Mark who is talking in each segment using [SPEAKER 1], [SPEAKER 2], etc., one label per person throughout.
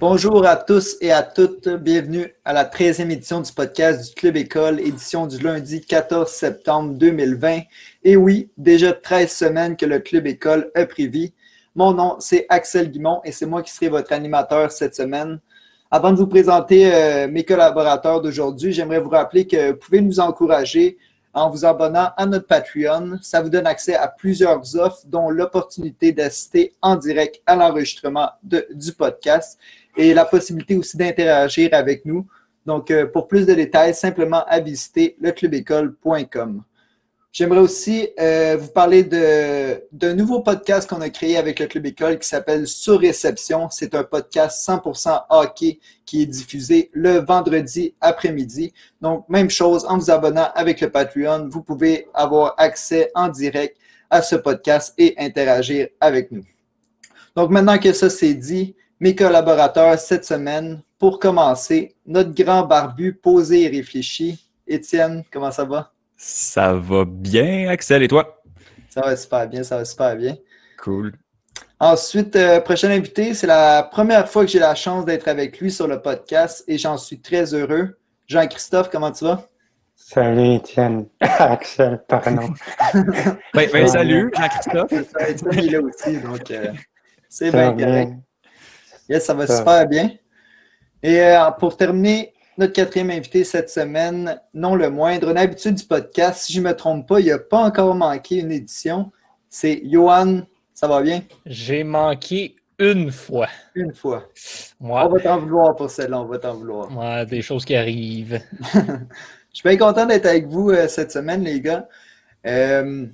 [SPEAKER 1] Bonjour à tous et à toutes. Bienvenue à la 13e édition du podcast du Club École, édition du lundi 14 septembre 2020. Et oui, déjà 13 semaines que le Club École a pris vie. Mon nom, c'est Axel Guimont et c'est moi qui serai votre animateur cette semaine. Avant de vous présenter euh, mes collaborateurs d'aujourd'hui, j'aimerais vous rappeler que vous pouvez nous encourager en vous abonnant à notre Patreon. Ça vous donne accès à plusieurs offres, dont l'opportunité d'assister en direct à l'enregistrement du podcast et la possibilité aussi d'interagir avec nous. Donc, euh, pour plus de détails, simplement à visiter leclubécole.com. J'aimerais aussi euh, vous parler d'un nouveau podcast qu'on a créé avec le Club École qui s'appelle Sur Réception. C'est un podcast 100% hockey qui est diffusé le vendredi après-midi. Donc, même chose, en vous abonnant avec le Patreon, vous pouvez avoir accès en direct à ce podcast et interagir avec nous. Donc, maintenant que ça c'est dit, mes collaborateurs cette semaine, pour commencer, notre grand barbu posé et réfléchi. Étienne, comment ça va?
[SPEAKER 2] Ça va bien, Axel, et toi?
[SPEAKER 1] Ça va super bien, ça va super bien.
[SPEAKER 2] Cool.
[SPEAKER 1] Ensuite, euh, prochain invité, c'est la première fois que j'ai la chance d'être avec lui sur le podcast et j'en suis très heureux. Jean-Christophe, comment tu vas?
[SPEAKER 3] Salut Étienne. Axel, pardon.
[SPEAKER 2] ben, ben, salut Jean-Christophe.
[SPEAKER 1] Étienne est là aussi, donc euh, c'est bien correct. Yes, ça va super bien. Et euh, pour terminer, notre quatrième invité cette semaine, non le moindre, une habitude du podcast, si je ne me trompe pas, il n'a pas encore manqué une édition. C'est Johan, ça va bien?
[SPEAKER 4] J'ai manqué une fois.
[SPEAKER 1] Une fois. On va t'en vouloir pour celle-là, on va t'en vouloir.
[SPEAKER 4] Ouais, des choses qui arrivent.
[SPEAKER 1] je suis bien content d'être avec vous euh, cette semaine, les gars. Euh,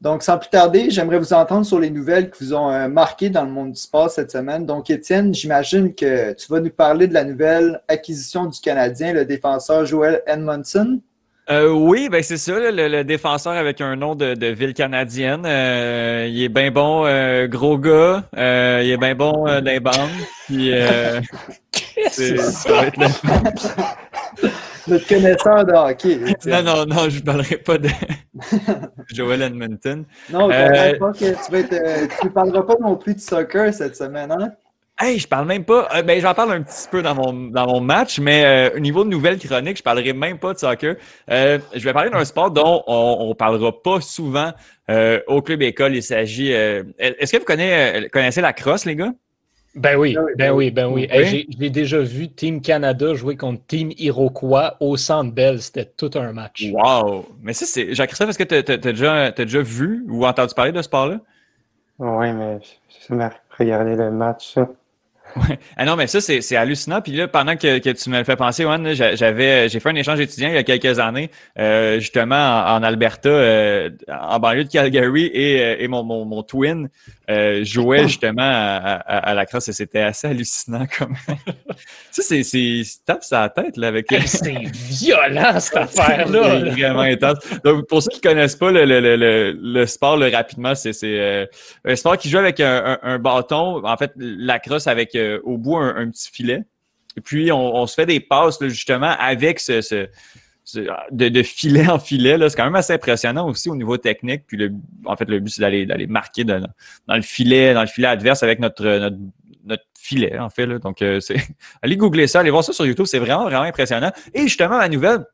[SPEAKER 1] donc, sans plus tarder, j'aimerais vous entendre sur les nouvelles qui vous ont euh, marqué dans le monde du sport cette semaine. Donc, Étienne, j'imagine que tu vas nous parler de la nouvelle acquisition du Canadien, le défenseur Joel Edmondson.
[SPEAKER 2] Euh, oui, ben c'est ça, le, défenseur avec un nom de, ville canadienne. Euh, il est bien bon, gros gars. il est bien bon dans les bandes. Puis,
[SPEAKER 1] ça va être notre connaisseur de hockey.
[SPEAKER 2] Non, non, non, je ne parlerai pas de Joel Edmonton.
[SPEAKER 1] Non, euh... pas que tu ne euh, parleras pas non plus de soccer cette semaine, hein?
[SPEAKER 2] Hey, je parle même pas. Euh, ben, j'en parle un petit peu dans mon, dans mon match, mais euh, au niveau de nouvelles chroniques, je parlerai même pas de soccer. je vais parler d'un sport dont on, ne parlera pas souvent au club école. Il s'agit. Est-ce que vous connaissez, connaissez la crosse, les gars?
[SPEAKER 4] Ben oui, ben oui, ben oui. Ben j'ai déjà vu Team Canada jouer contre Team Iroquois au Centre Bell. C'était tout un match.
[SPEAKER 2] Wow! Mais ça, c'est... Jacques-Christophe, est-ce que tu as, déjà, déjà vu ou entendu parler de ce sport-là?
[SPEAKER 3] Oui, mais je me regarder le match.
[SPEAKER 2] Ouais. Ah non, mais ça, c'est hallucinant. Puis là, pendant que, que tu me le fais penser, Juan, j'avais j'ai fait un échange étudiant il y a quelques années, euh, justement en, Alberta, euh, en banlieue de Calgary, et, euh, et mon, mon, mon twin euh, jouait justement à, à, la crosse et c'était assez hallucinant comme. ça, c'est c'est tape sa tête là avec.
[SPEAKER 4] c'est violent cette affaire-là.
[SPEAKER 2] c'est vraiment intense. Donc pour ceux qui connaissent pas le, le, le, le sport, le, rapidement, c'est c'est un sport qui joue avec un, un, un, bâton. En fait, la crosse avec euh, au bout un, petit filet. Et puis, on, se fait des passes justement avec ce, de, filet en filet. C'est quand même assez impressionnant aussi au niveau technique. Puis, le, en fait, le but, c'est d'aller marquer dans, le filet, dans le filet adverse avec notre, notre, filet, en fait. Donc, euh, allez googler ça, allez voir ça sur YouTube. C'est vraiment, vraiment impressionnant. Et justement, la nouvelle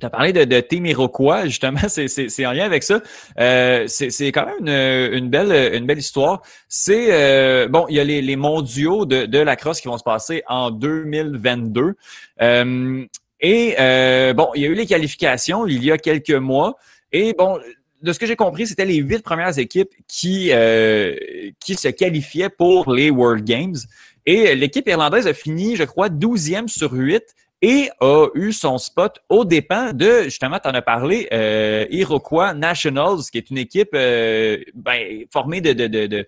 [SPEAKER 2] tu as parlé de, de justement, c'est en lien avec ça. Euh, c'est quand même une, une, belle, une belle histoire. C'est euh, bon, il y a les, les mondiaux de, de la crosse qui vont se passer en 2022. Euh, et euh, bon, il y a eu les qualifications il y a quelques mois. Et bon, de ce que j'ai compris, c'était les huit premières équipes qui, euh, qui se qualifiaient pour les World Games. Et l'équipe irlandaise a fini, je crois, 12e sur 8 et a eu son spot au dépens de, justement, tu en as parlé, euh, Iroquois Nationals, qui est une équipe ben, formée de, de, de,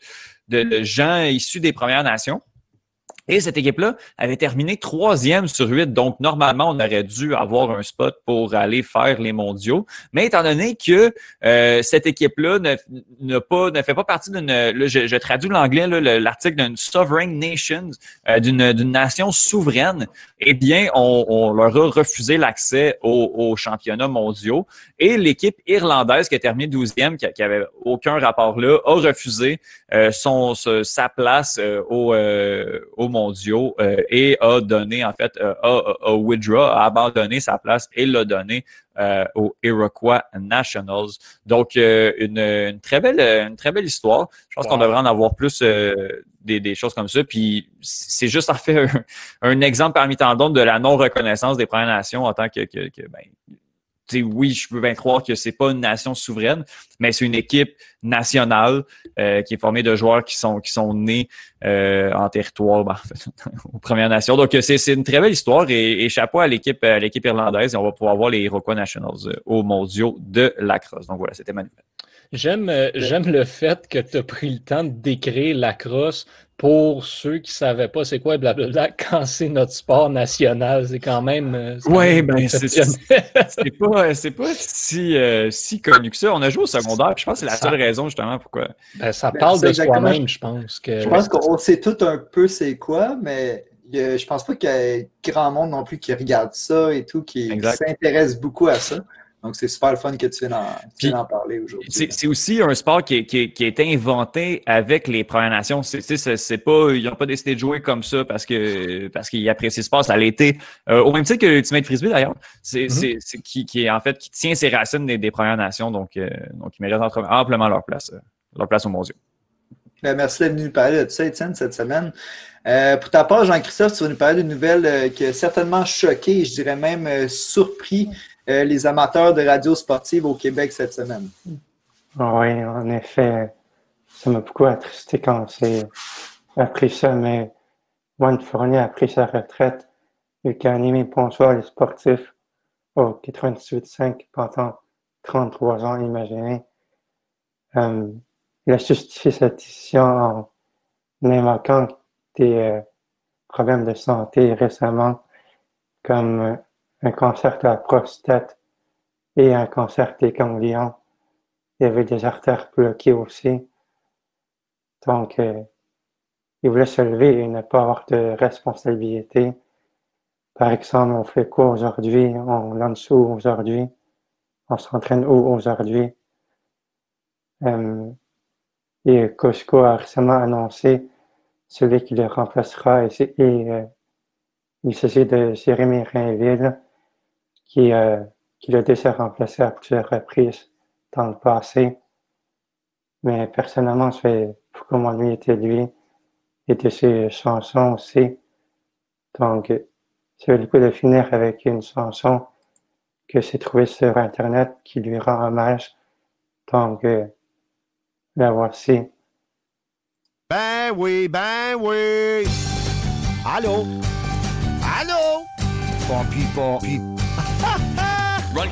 [SPEAKER 2] de, gens issus des Premières Nations. Et cette équipe-là avait terminé troisième sur huit. Donc, normalement, on aurait dû avoir un spot pour aller faire les mondiaux. Mais étant donné que euh, cette équipe-là ne, ne, fait pas partie d'une... Je, traduis l'anglais, l'article d'une sovereign nation, euh, d'une nation souveraine, eh bien, on, leur a refusé l'accès aux, championnats mondiaux. Et l'équipe irlandaise qui a terminé douzième, qui, qui avait aucun rapport là, a refusé euh, son, sa place au, au mondiaux et a donné, en fait, a, withdraw, a abandonné sa place et l'a donné aux Iroquois Nationals. Donc, une, très belle, une très belle histoire. Je pense qu'on devrait en avoir plus des, choses comme ça. Puis c'est juste en fait un, exemple parmi tant d'autres de la non-reconnaissance des Premières Nations en tant que, que, que ben, oui, je peux bien croire que c'est pas une nation souveraine, mais c'est une équipe nationale euh, qui est formée de joueurs qui sont qui sont nés euh, en territoire, ben, aux Premières Nations. Donc c'est une très belle histoire et, chapeau à l'équipe l'équipe irlandaise et on va pouvoir voir les Iroquois Nationals euh, aux Mondiaux de la crosse. Donc voilà, c'était magnifique.
[SPEAKER 4] J'aime j'aime le fait que tu as pris le temps de décrire la crosse pour ceux qui ne savaient pas c'est quoi blablabla, quand c'est notre sport national, c'est quand même.
[SPEAKER 2] Euh, oui, ben c'est pas, pas si, euh, si connu que ça. On a joué au secondaire, je pense que c'est la seule raison justement pourquoi.
[SPEAKER 4] Ben, ça ben, parle de soi-même, je pense. Que...
[SPEAKER 1] Je pense qu'on sait tout un peu c'est quoi, mais je pense pas qu'il y ait grand monde non plus qui regarde ça et tout, qui s'intéresse beaucoup à ça. Donc, c'est super le fun que tu viennes en, parler aujourd'hui.
[SPEAKER 2] C'est aussi un sport qui, qui, qui, a été inventé avec les Premières Nations. C'est pas, ils n'ont pas décidé de jouer comme ça parce que parce qu'ils apprécient le sport. Ça a été, euh, au même titre que l'Ultimate Frisbee d'ailleurs, c'est mm-hmm. qui, en fait qui tient ses racines des, Premières Nations. Donc, euh, donc ils méritent amplement leur place, euh, leur place au mondiaux.
[SPEAKER 1] Ben, merci d'être venu nous parler de ça, Étienne, cette semaine. pour ta part, Jean-Christophe, tu vas nous parler d'une nouvelle qui a certainement choqué, je dirais même surpris euh, les amateurs de radio sportive au Québec cette semaine.
[SPEAKER 3] Oui, en effet, ça m'a beaucoup attristé quand c'est appris ça, mais Juan Fournier a pris sa retraite. Il a animé Bonsoir les sportifs au 98.5 pendant 33 ans, imaginez. Euh, il a justifié cette décision en invoquant des euh, problèmes de santé récemment, comme un cancer de la prostate et un cancer des ganglions. Il y avait des artères bloquées aussi. Donc, euh, il voulait se lever et ne pas avoir de responsabilité. Par exemple, on fait quoi aujourd'hui? On lance où aujourd'hui? On s'entraîne où aujourd'hui? Euh, et Costco a récemment annoncé celui qui le remplacera et, et euh, il s'agit de Jérémy Rainville qui, euh, qui l'a déjà remplacé à plusieurs reprises dans le passé. Mais personnellement, je fais beaucoup m'ennuyer de lui et de ses chansons aussi. Donc, vais le coup de finir avec une chanson que j'ai trouvée sur Internet qui lui rend hommage. Donc, euh, la voici.
[SPEAKER 5] Ben oui, ben oui. Allô? Allô? Pompi, pompi.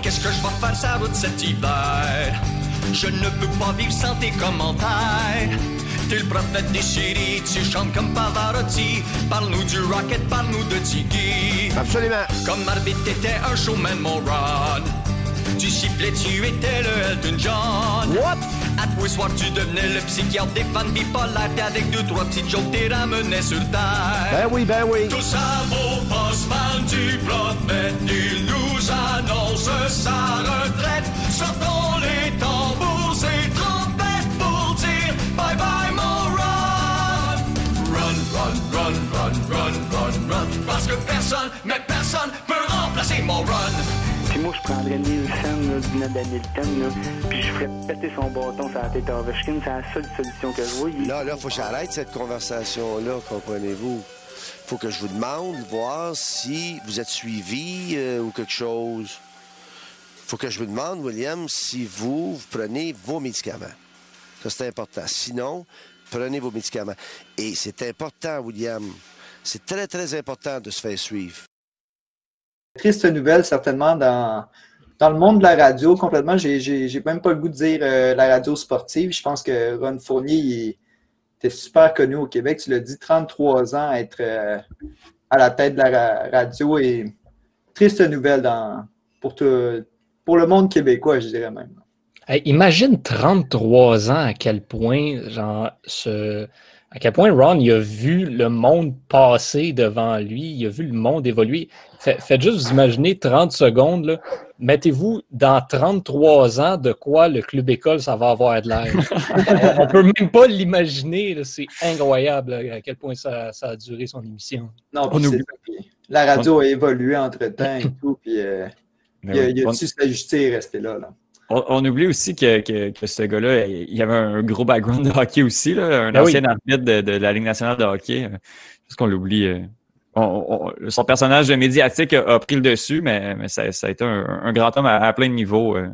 [SPEAKER 5] Qu'est-ce que je vais faire sa route cet hiver? Je ne peux pas vivre sans tes commentaires. T'es le prophète des chéris, tu chantes comme Pavarotti. Parle-nous du rocket, parle-nous de Tiggy. Absolument. Comme Marvin, t'étais un showman, mon Ron. Tu sifflais, tu étais le Elton John. What? À tous les soirs, tu devenais le psychiatre des fans bipolaires. Avec deux, trois petites jokes, t'es ramené sur terre. Ben oui, ben oui. Tout ça vaut pas mal du prophète. Il
[SPEAKER 6] Puis moi, je prendrais Nielsen, du Nadal Hilton, puis je ferais péter son bâton sur la tête à Ovechkin. C'est la seule solution que je vois.
[SPEAKER 5] Là, là, faut que j'arrête cette conversation-là, comprenez-vous? Faut que je vous demande, voir si vous êtes suivi euh, ou quelque chose. Faut que je vous demande, William, si vous, vous prenez vos médicaments. Ça, c'est important. Sinon, prenez vos médicaments. Et c'est important, William. C'est très, très important de se faire suivre
[SPEAKER 1] triste nouvelle, certainement, dans, dans le monde de la radio, complètement. J'ai même pas le goût de dire euh, la radio sportive. Je pense que Ron Fournier était super connu au Québec. Tu l'as dit, 33 ans à être euh, à la tête de la radio. Et triste nouvelle dans, pour, pour le monde québécois, je dirais même.
[SPEAKER 4] imagine 33 ans à quel point, genre, ce à quel point Ron il a vu le monde passer devant lui, il a vu le monde évoluer. faites juste vous imaginer 30 secondes, mettez-vous dans 33 ans de quoi le club école, ça va avoir de l'air. On peut même pas l'imaginer. C'est incroyable à quel point ça, a duré son émission.
[SPEAKER 1] Non, la radio a évolué entre-temps et tout, puis euh, il, a, il a dû s'ajuster et rester là. là.
[SPEAKER 2] On, oublie aussi que, ce gars-là, il avait un gros background de hockey aussi, un ben ancien arbitre de, la Ligue nationale de hockey. Parce qu'on l'oublie. Euh, son personnage médiatique a, pris le dessus, mais, ça, a été un, grand homme à, plein de niveaux. Euh.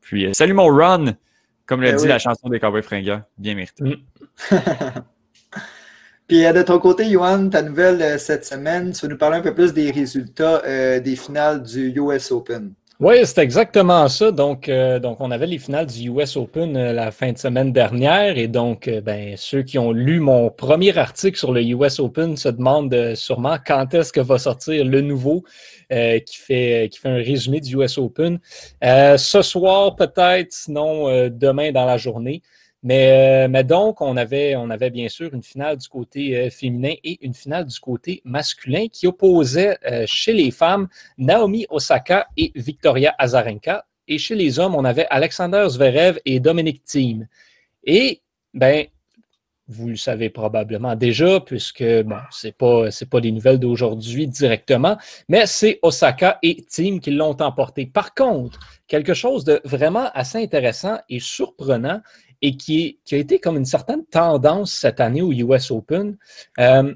[SPEAKER 2] Puis, euh, salut mon run, comme l'a ben dit la chanson des Cowboys fringants. Bien mérité. Mm.
[SPEAKER 1] Puis de ton côté, Johan, ta nouvelle cette semaine, tu vas nous parler un peu plus des résultats des finales du US Open?
[SPEAKER 4] Oui, c'est exactement ça. Donc, euh, donc, on avait les finales du US Open euh, la fin de semaine dernière. Et donc, euh, ben, ceux qui ont lu mon premier article sur le US Open se demandent sûrement quand est-ce que va sortir le nouveau qui, fait, qui fait un résumé du US Open. ce soir, peut-être, sinon demain dans la journée. Mais, euh, mais, donc, on avait, on avait bien sûr une finale du côté euh, féminin et une finale du côté masculin qui opposait euh, chez les femmes Naomi Osaka et Victoria Azarenka. Et chez les hommes, on avait Alexander Zverev et Dominic Thiem. Et, ben, vous le savez probablement déjà, puisque, bon, ce n'est pas, pas des nouvelles d'aujourd'hui directement, mais c'est Osaka et Thiem qui l'ont emporté. Par contre, quelque chose de vraiment assez intéressant et surprenant, et qui, a été comme une certaine tendance cette année au US Open. Euh,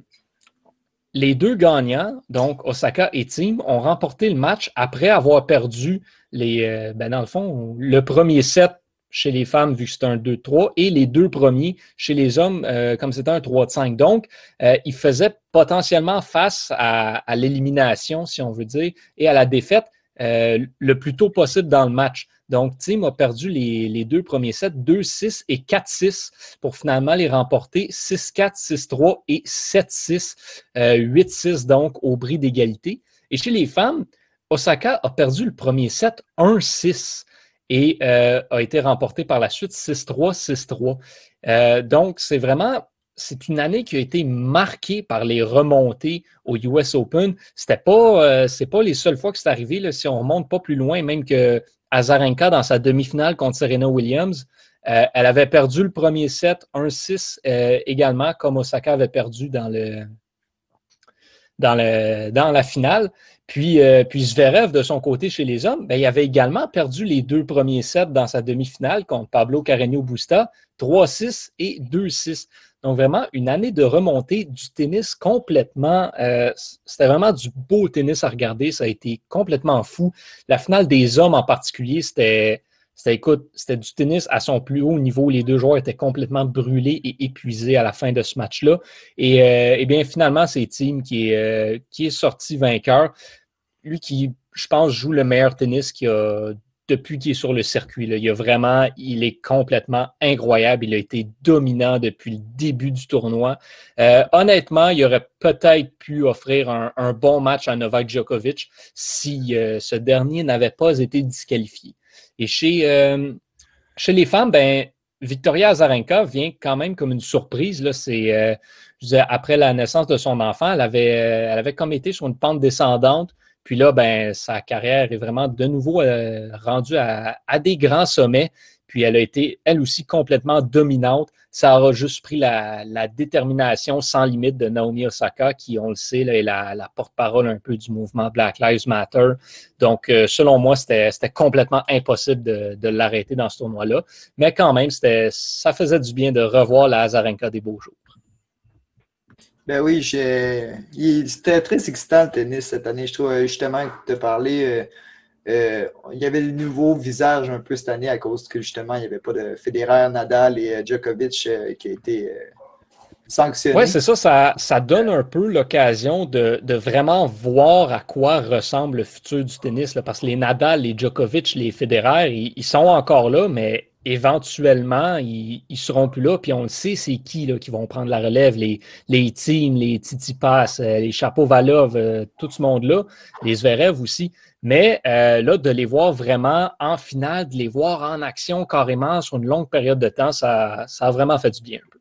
[SPEAKER 4] les deux gagnants, donc Osaka et Team, ont remporté le match après avoir perdu les, euh, ben dans le fond, le premier set chez les femmes, vu que c'était un 2-3, et les deux premiers chez les hommes, euh, comme c'était un 3-5. Donc, ils faisaient potentiellement face à, à l'élimination, si on veut dire, et à la défaite le plus tôt possible dans le match. Donc, Team a perdu les, deux premiers sets, 2-6 et 4-6, pour finalement les remporter 6-4, 6-3 et 7-6, 8-6 euh, donc au bris d'égalité. Et chez les femmes, Osaka a perdu le premier set 1-6 et euh, a été remporté par la suite 6-3, 6-3. Euh, donc, c'est vraiment c'est une année qui a été marquée par les remontées au US Open. C'était pas, pas les seules fois que c'est arrivé. Si on remonte pas plus loin, même que Azarenka dans sa demi-finale contre Serena Williams. Euh, elle avait perdu le premier set 1-6 euh, également, comme Osaka avait perdu dans, le, dans, le, dans la finale. Puis, euh, puis Zverev, de son côté, chez les hommes, ben, il avait également perdu les deux premiers sets dans sa demi-finale contre Pablo Carreño Busta, 3-6 et 2-6. Donc, vraiment, une année de remontée du tennis complètement. Euh, c'était vraiment du beau tennis à regarder. Ça a été complètement fou. La finale des hommes en particulier, c'était. C'était, écoute, c'était du tennis à son plus haut niveau. Les deux joueurs étaient complètement brûlés et épuisés à la fin de ce match-là. Et, euh, eh bien, finalement, c'est est, euh, qui est sorti vainqueur. Lui qui, je pense, joue le meilleur tennis qu'il a depuis qu'il est sur le circuit. Il, a vraiment, il est complètement incroyable. Il a été dominant depuis le début du tournoi. Euh, honnêtement, il aurait peut-être pu offrir un, bon match à Novak Djokovic si euh, ce dernier n'avait pas été disqualifié. Et chez, euh, les femmes, ben, Victoria Azarenka vient quand même comme une surprise. C'est, après la naissance de son enfant, elle avait, elle avait comme été sur une pente descendante. Puis là, ben, sa carrière est vraiment de nouveau euh, rendue à, des grands sommets. Puis elle a été, elle aussi, complètement dominante. Ça aura juste pris la, détermination sans limite de Naomi Osaka, qui, on le sait, est la, porte-parole un peu du mouvement Black Lives Matter. Donc, euh, selon moi, c'était complètement impossible de, l'arrêter dans ce tournoi-là. Mais quand même, ça faisait du bien de revoir la Azarenka des beaux jours.
[SPEAKER 1] Ben oui, c'était très excitant le tennis cette année. Je trouve euh, justement que tu parlé, euh, euh, il y avait le nouveau visage un peu cette année à cause que justement il n'y avait pas de Federer, Nadal et Djokovic qui a été sanctionné.
[SPEAKER 4] Oui, c'est ça, ça, donne un peu l'occasion de, vraiment voir à quoi ressemble le futur du tennis. parce que les Nadal, les Djokovic, les Federer, ils sont encore là, mais éventuellement, ils, ne seront plus là. Puis on le sait, c'est qui là, qui vont prendre la relève, les, les teams, les Titi Pass, euh, les Chapeau Valov, euh, tout ce monde-là, les Zverev aussi. Mais euh, là, de les voir vraiment en finale, de les voir en action carrément sur une longue période de temps, ça, ça a vraiment fait du bien un peu.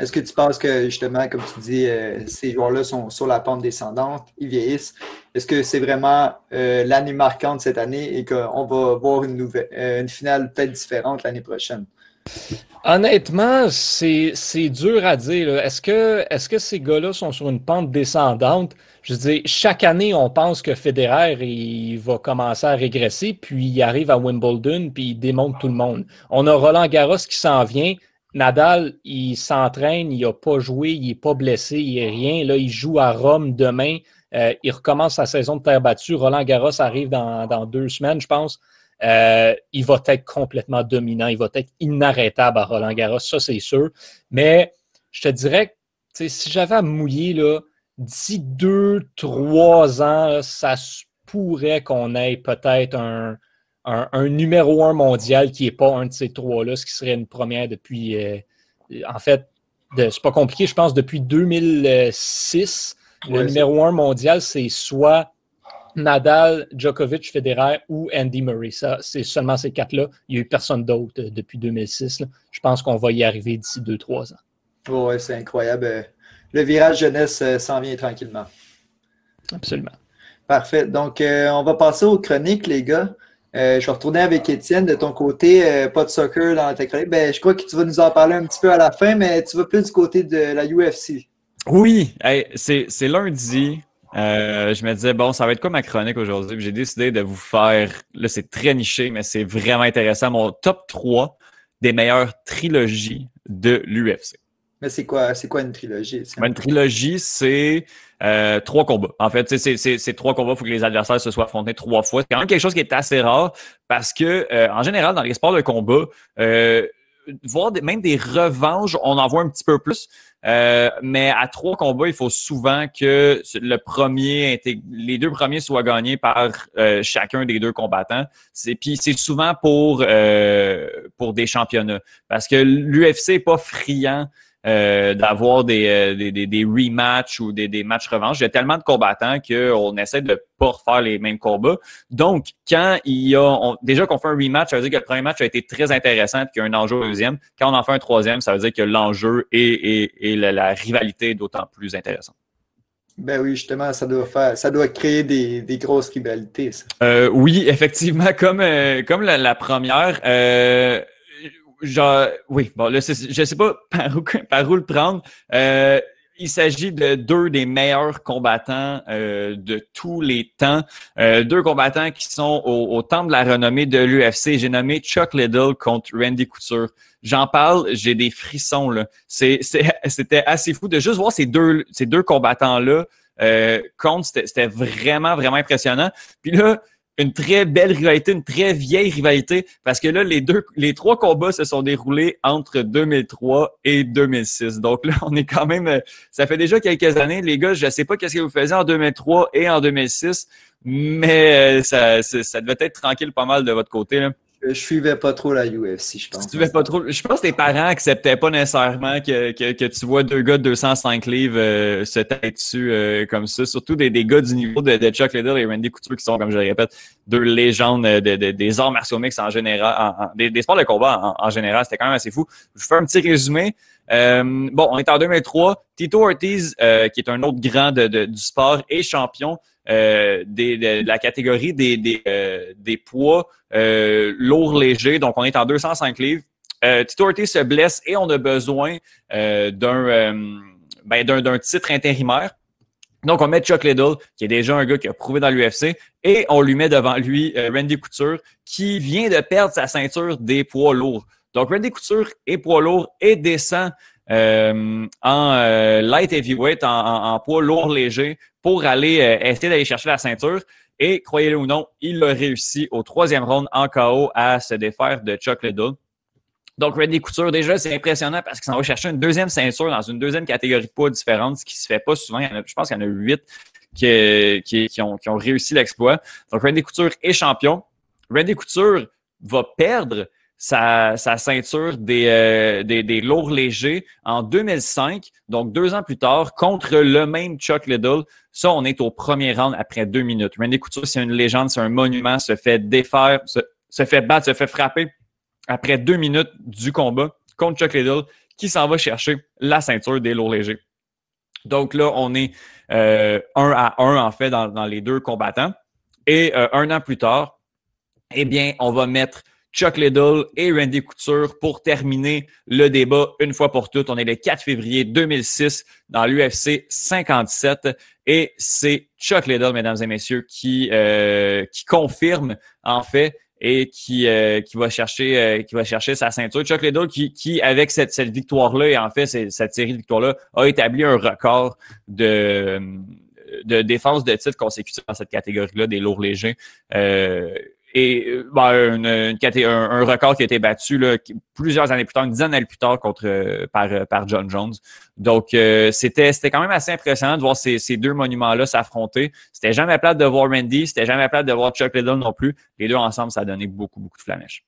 [SPEAKER 1] Est-ce que tu penses que justement, comme tu dis, euh, ces joueurs-là sont sur la pente descendante, ils vieillissent? Est-ce que c'est vraiment euh, l'année marquante cette année et qu'on va voir une, nouvelle, euh, une finale peut-être différente l'année prochaine?
[SPEAKER 4] Honnêtement, c'est dur à dire. Est-ce que, est que ces gars-là sont sur une pente descendante? Je veux dire, chaque année, on pense que Federer il va commencer à régresser, puis il arrive à Wimbledon, puis il démonte tout le monde. On a Roland Garros qui s'en vient. Nadal, il s'entraîne, il n'a pas joué, il n'est pas blessé, il n'est rien. Là, il joue à Rome demain. Euh, il recommence sa saison de terre battue. Roland Garros arrive dans, deux semaines, je pense. Euh, il va être complètement dominant. Il va être inarrêtable à Roland Garros, ça c'est sûr. Mais je te dirais que si j'avais à mouiller, d'ici deux, trois ans, ça pourrait qu'on ait peut-être un, un, numéro un mondial qui n'est pas un de ces trois-là, ce qui serait une première depuis, euh, en fait, c'est pas compliqué, je pense, depuis 2006, le numéro un mondial, c'est soit Nadal, Djokovic, Federer ou Andy Murray. Ça, c'est seulement ces quatre-là. Il n'y a eu personne d'autre euh, depuis 2006. Je pense qu'on va y arriver d'ici deux, trois ans.
[SPEAKER 1] oui, c'est incroyable. Le virage jeunesse euh, s'en vient tranquillement.
[SPEAKER 4] Absolument.
[SPEAKER 1] Parfait. Donc, on va passer aux chroniques, les gars. Euh, je vais retourner avec Étienne. De ton côté, euh, pas de soccer dans ta chronique. Ben, je crois que tu vas nous en parler un petit peu à la fin, mais tu vas plus du côté de la UFC.
[SPEAKER 2] Oui, c'est lundi. Euh, je me disais, bon, ça va être quoi ma chronique aujourd'hui? J'ai décidé de vous faire, là, c'est très niché, mais c'est vraiment intéressant, mon top 3 des meilleures trilogies de l'UFC.
[SPEAKER 1] Mais c'est quoi, c'est quoi une trilogie?
[SPEAKER 2] Une trilogie, c'est euh, trois combats. En fait, c'est trois combats, il faut que les adversaires se soient affrontés trois fois. C'est quand même quelque chose qui est assez rare parce que, euh, en général, dans les sports de combat, euh, voir même des revanches, on en voit un petit peu plus. mais à trois combats, il faut souvent que le premier, les deux premiers soient gagnés par chacun des deux combattants. Puis c'est souvent pour, pour des championnats. Parce que l'UFC n'est pas friand euh, d'avoir des, euh, des, des, des, rematchs ou des, des matchs revanches. Il y a tellement de combattants qu'on essaie de pas refaire les mêmes combats. Donc, quand il y a déjà qu'on fait un rematch, ça veut dire que le premier match a été très intéressant et qu'il y a un enjeu au deuxième. Quand on en fait un troisième, ça veut dire que l'enjeu et, et, la, rivalité est d'autant plus intéressante.
[SPEAKER 1] Ben oui, justement, ça doit faire, ça doit créer des, des grosses rivalités. Ça.
[SPEAKER 2] Euh, oui, effectivement, comme comme la, la première, euh, genre, oui, bon, là, je sais pas par où, le prendre. Euh, il s'agit de deux des meilleurs combattants euh, de tous les temps. Euh, deux combattants qui sont au, temple de la renommée de l'UFC. J'ai nommé Chuck Liddell contre Randy Couture. J'en parle, j'ai des frissons. C'était assez fou de juste voir ces deux, combattants-là contre. C'était vraiment, vraiment impressionnant. Puis là, une très belle rivalité, une très vieille rivalité, parce que là, les deux, les trois combats se sont déroulés entre 2003 et 2006. Donc là, on est quand même, euh, ça fait déjà quelques années, les gars, je ne sais pas qu'est-ce que vous faisiez en 2003 et en 2006, mais euh, ça, ça devait être tranquille pas mal de votre côté.
[SPEAKER 1] Je suivais pas trop la UFC, je pense.
[SPEAKER 2] Tu suivais pas trop. Je pense que tes parents acceptaient pas nécessairement que, que, que tu vois deux gars de 205 livres euh, se tailler dessus euh, comme ça. Surtout des, des gars du niveau de, de, Chuck Liddell et Randy Couture qui sont, comme je le répète, deux légendes de, de des arts martiaux mix en général, en, des, des, sports de combat en, en général. C'était quand même assez fou. Je vais faire un petit résumé. Euh, bon, on est en 2003. Tito Ortiz, euh, qui est un autre grand de, du sport et champion euh, de, la catégorie des, des, euh, poids euh, lourds légers. Donc, on est en 205 livres. Tito Ortiz se blesse et on a besoin d'un ben, titre intérimaire. Donc, on met Chuck Liddell, qui est déjà un gars qui a prouvé dans l'UFC, et on lui met devant lui Randy Couture, qui vient de perdre sa ceinture des poids lourds. Donc, Randy Couture est poids lourd et descend euh, en euh, light heavyweight, en, poids lourd léger, pour aller euh, essayer d'aller chercher la ceinture. Et croyez-le ou non, il a réussi au troisième round en KO à se défaire de Chuck Liddell. Donc, Randy Couture, déjà, c'est impressionnant parce qu'il s'en va chercher une deuxième ceinture dans une deuxième catégorie de poids différente, ce qui se fait pas souvent. je pense qu'il y en a huit qui, ont, qui ont réussi l'exploit. Donc, Randy Couture est champion. Randy Couture va perdre sa, ceinture euh, des, des, lourds légers en 2005, donc deux ans plus tard, contre le même Chuck Liddell. Ça, on est au premier round après deux minutes. Randy Couture, c'est une légende, c'est un monument, se fait défaire, se, fait battre, se fait frapper après deux minutes du combat contre Chuck Liddell, qui s'en va chercher la ceinture des lourds légers. Donc là, on est euh, un à un, en fait, dans, les deux combattants. Et euh, un an plus tard, eh bien, on va mettre Chuck Liddell et Randy Couture pour terminer le débat une fois pour toutes. On est le 4 février 2006 dans l'UFC 57 et c'est Chuck Liddell, mesdames et messieurs, qui, euh, qui confirme en fait et qui, euh, qui va chercher euh, qui va chercher sa ceinture. Chuck Liddell qui, qui avec cette, cette victoire-là et en fait cette série de victoires-là a établi un record de de défense de titre consécutif dans cette catégorie-là des lourds légers. Euh, et euh, ben, un, record qui a été battu là, plusieurs années plus tard, une dizaine d'années plus tard contre euh, par, euh, par John Jones. Donc c'était c'était quand même assez impressionnant de voir ces, ces deux monuments-là s'affronter. C'était jamais plate de voir Randy, c'était jamais plate de voir Chuck Liddell non plus. Les deux ensemble, ça a donné beaucoup beaucoup de flamèches.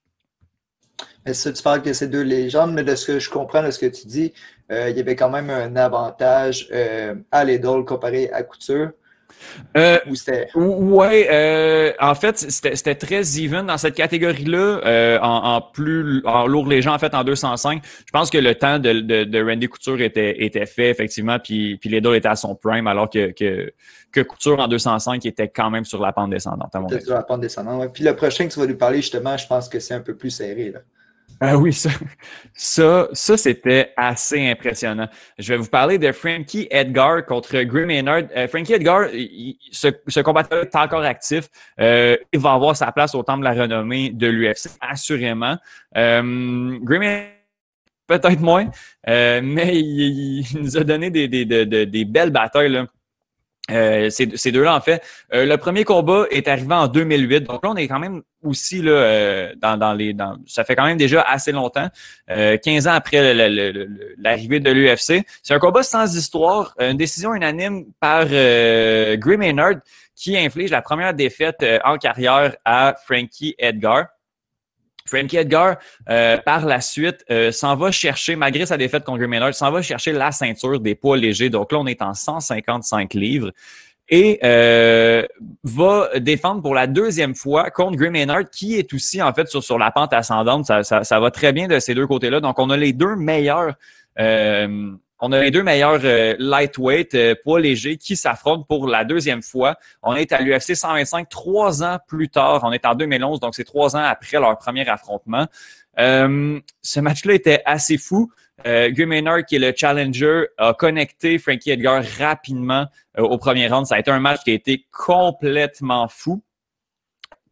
[SPEAKER 1] Mais ça, tu parles que c'est deux légendes, mais de ce que je comprends de ce que tu dis, il y avait quand même un avantage à Liddell comparé à Couture.
[SPEAKER 2] Euh, ouais, euh, en fait, c'était très even dans cette catégorie-là, euh, en, plus en lourd léger, en fait, en 205. Je pense que le temps de, de, Randy Couture était, était fait, effectivement, puis, puis les deux étaient à son prime, alors que, que, que, Couture en 205 était quand même sur la pente descendante, à mon
[SPEAKER 1] Sur la pente descendante, ouais. Puis le prochain que tu vas nous parler, justement, je pense que c'est un peu plus serré, là.
[SPEAKER 2] Ah oui, ça, ça, ça c'était assez impressionnant. Je vais vous parler de Frankie Edgar contre Grim Maynard. Euh, Frankie Edgar, ce, ce combattant est encore actif. Euh, il va avoir sa place au temple de la renommée de l'UFC, assurément. Euh, Grim peut-être moins, mais il, nous a donné des, des, des, des belles batailles. Là. Euh, ces, deux-là, en fait. Euh, le premier combat est arrivé en 2008. Donc là, on est quand même aussi là, euh, dans, dans, les. Dans, ça fait quand même déjà assez longtemps, 15 ans après l'arrivée de l'UFC. C'est un combat sans histoire, une décision unanime par Grim Maynard qui inflige la première défaite en carrière à Frankie Edgar. Frankie Edgar, euh, par la suite, euh, s'en va chercher, malgré sa défaite contre Grim s'en va chercher la ceinture des poids légers. Donc là, on est en 155 livres. Et euh, va défendre pour la deuxième fois contre Grim Maynard, qui est aussi en fait sur, sur la pente ascendante. Ça, ça, ça va très bien de ces deux côtés-là. Donc, on a les deux meilleurs on a les deux meilleurs euh, lightweight, euh, poids légers, qui s'affrontent pour la deuxième fois. On est à l'UFC 125 trois ans plus tard. On est en 2011, donc c'est trois ans après leur premier affrontement. Euh, ce match-là était assez fou. Euh, Guy qui est le challenger, a connecté Frankie Edgar rapidement au premier round. Ça a été un match qui a été complètement fou,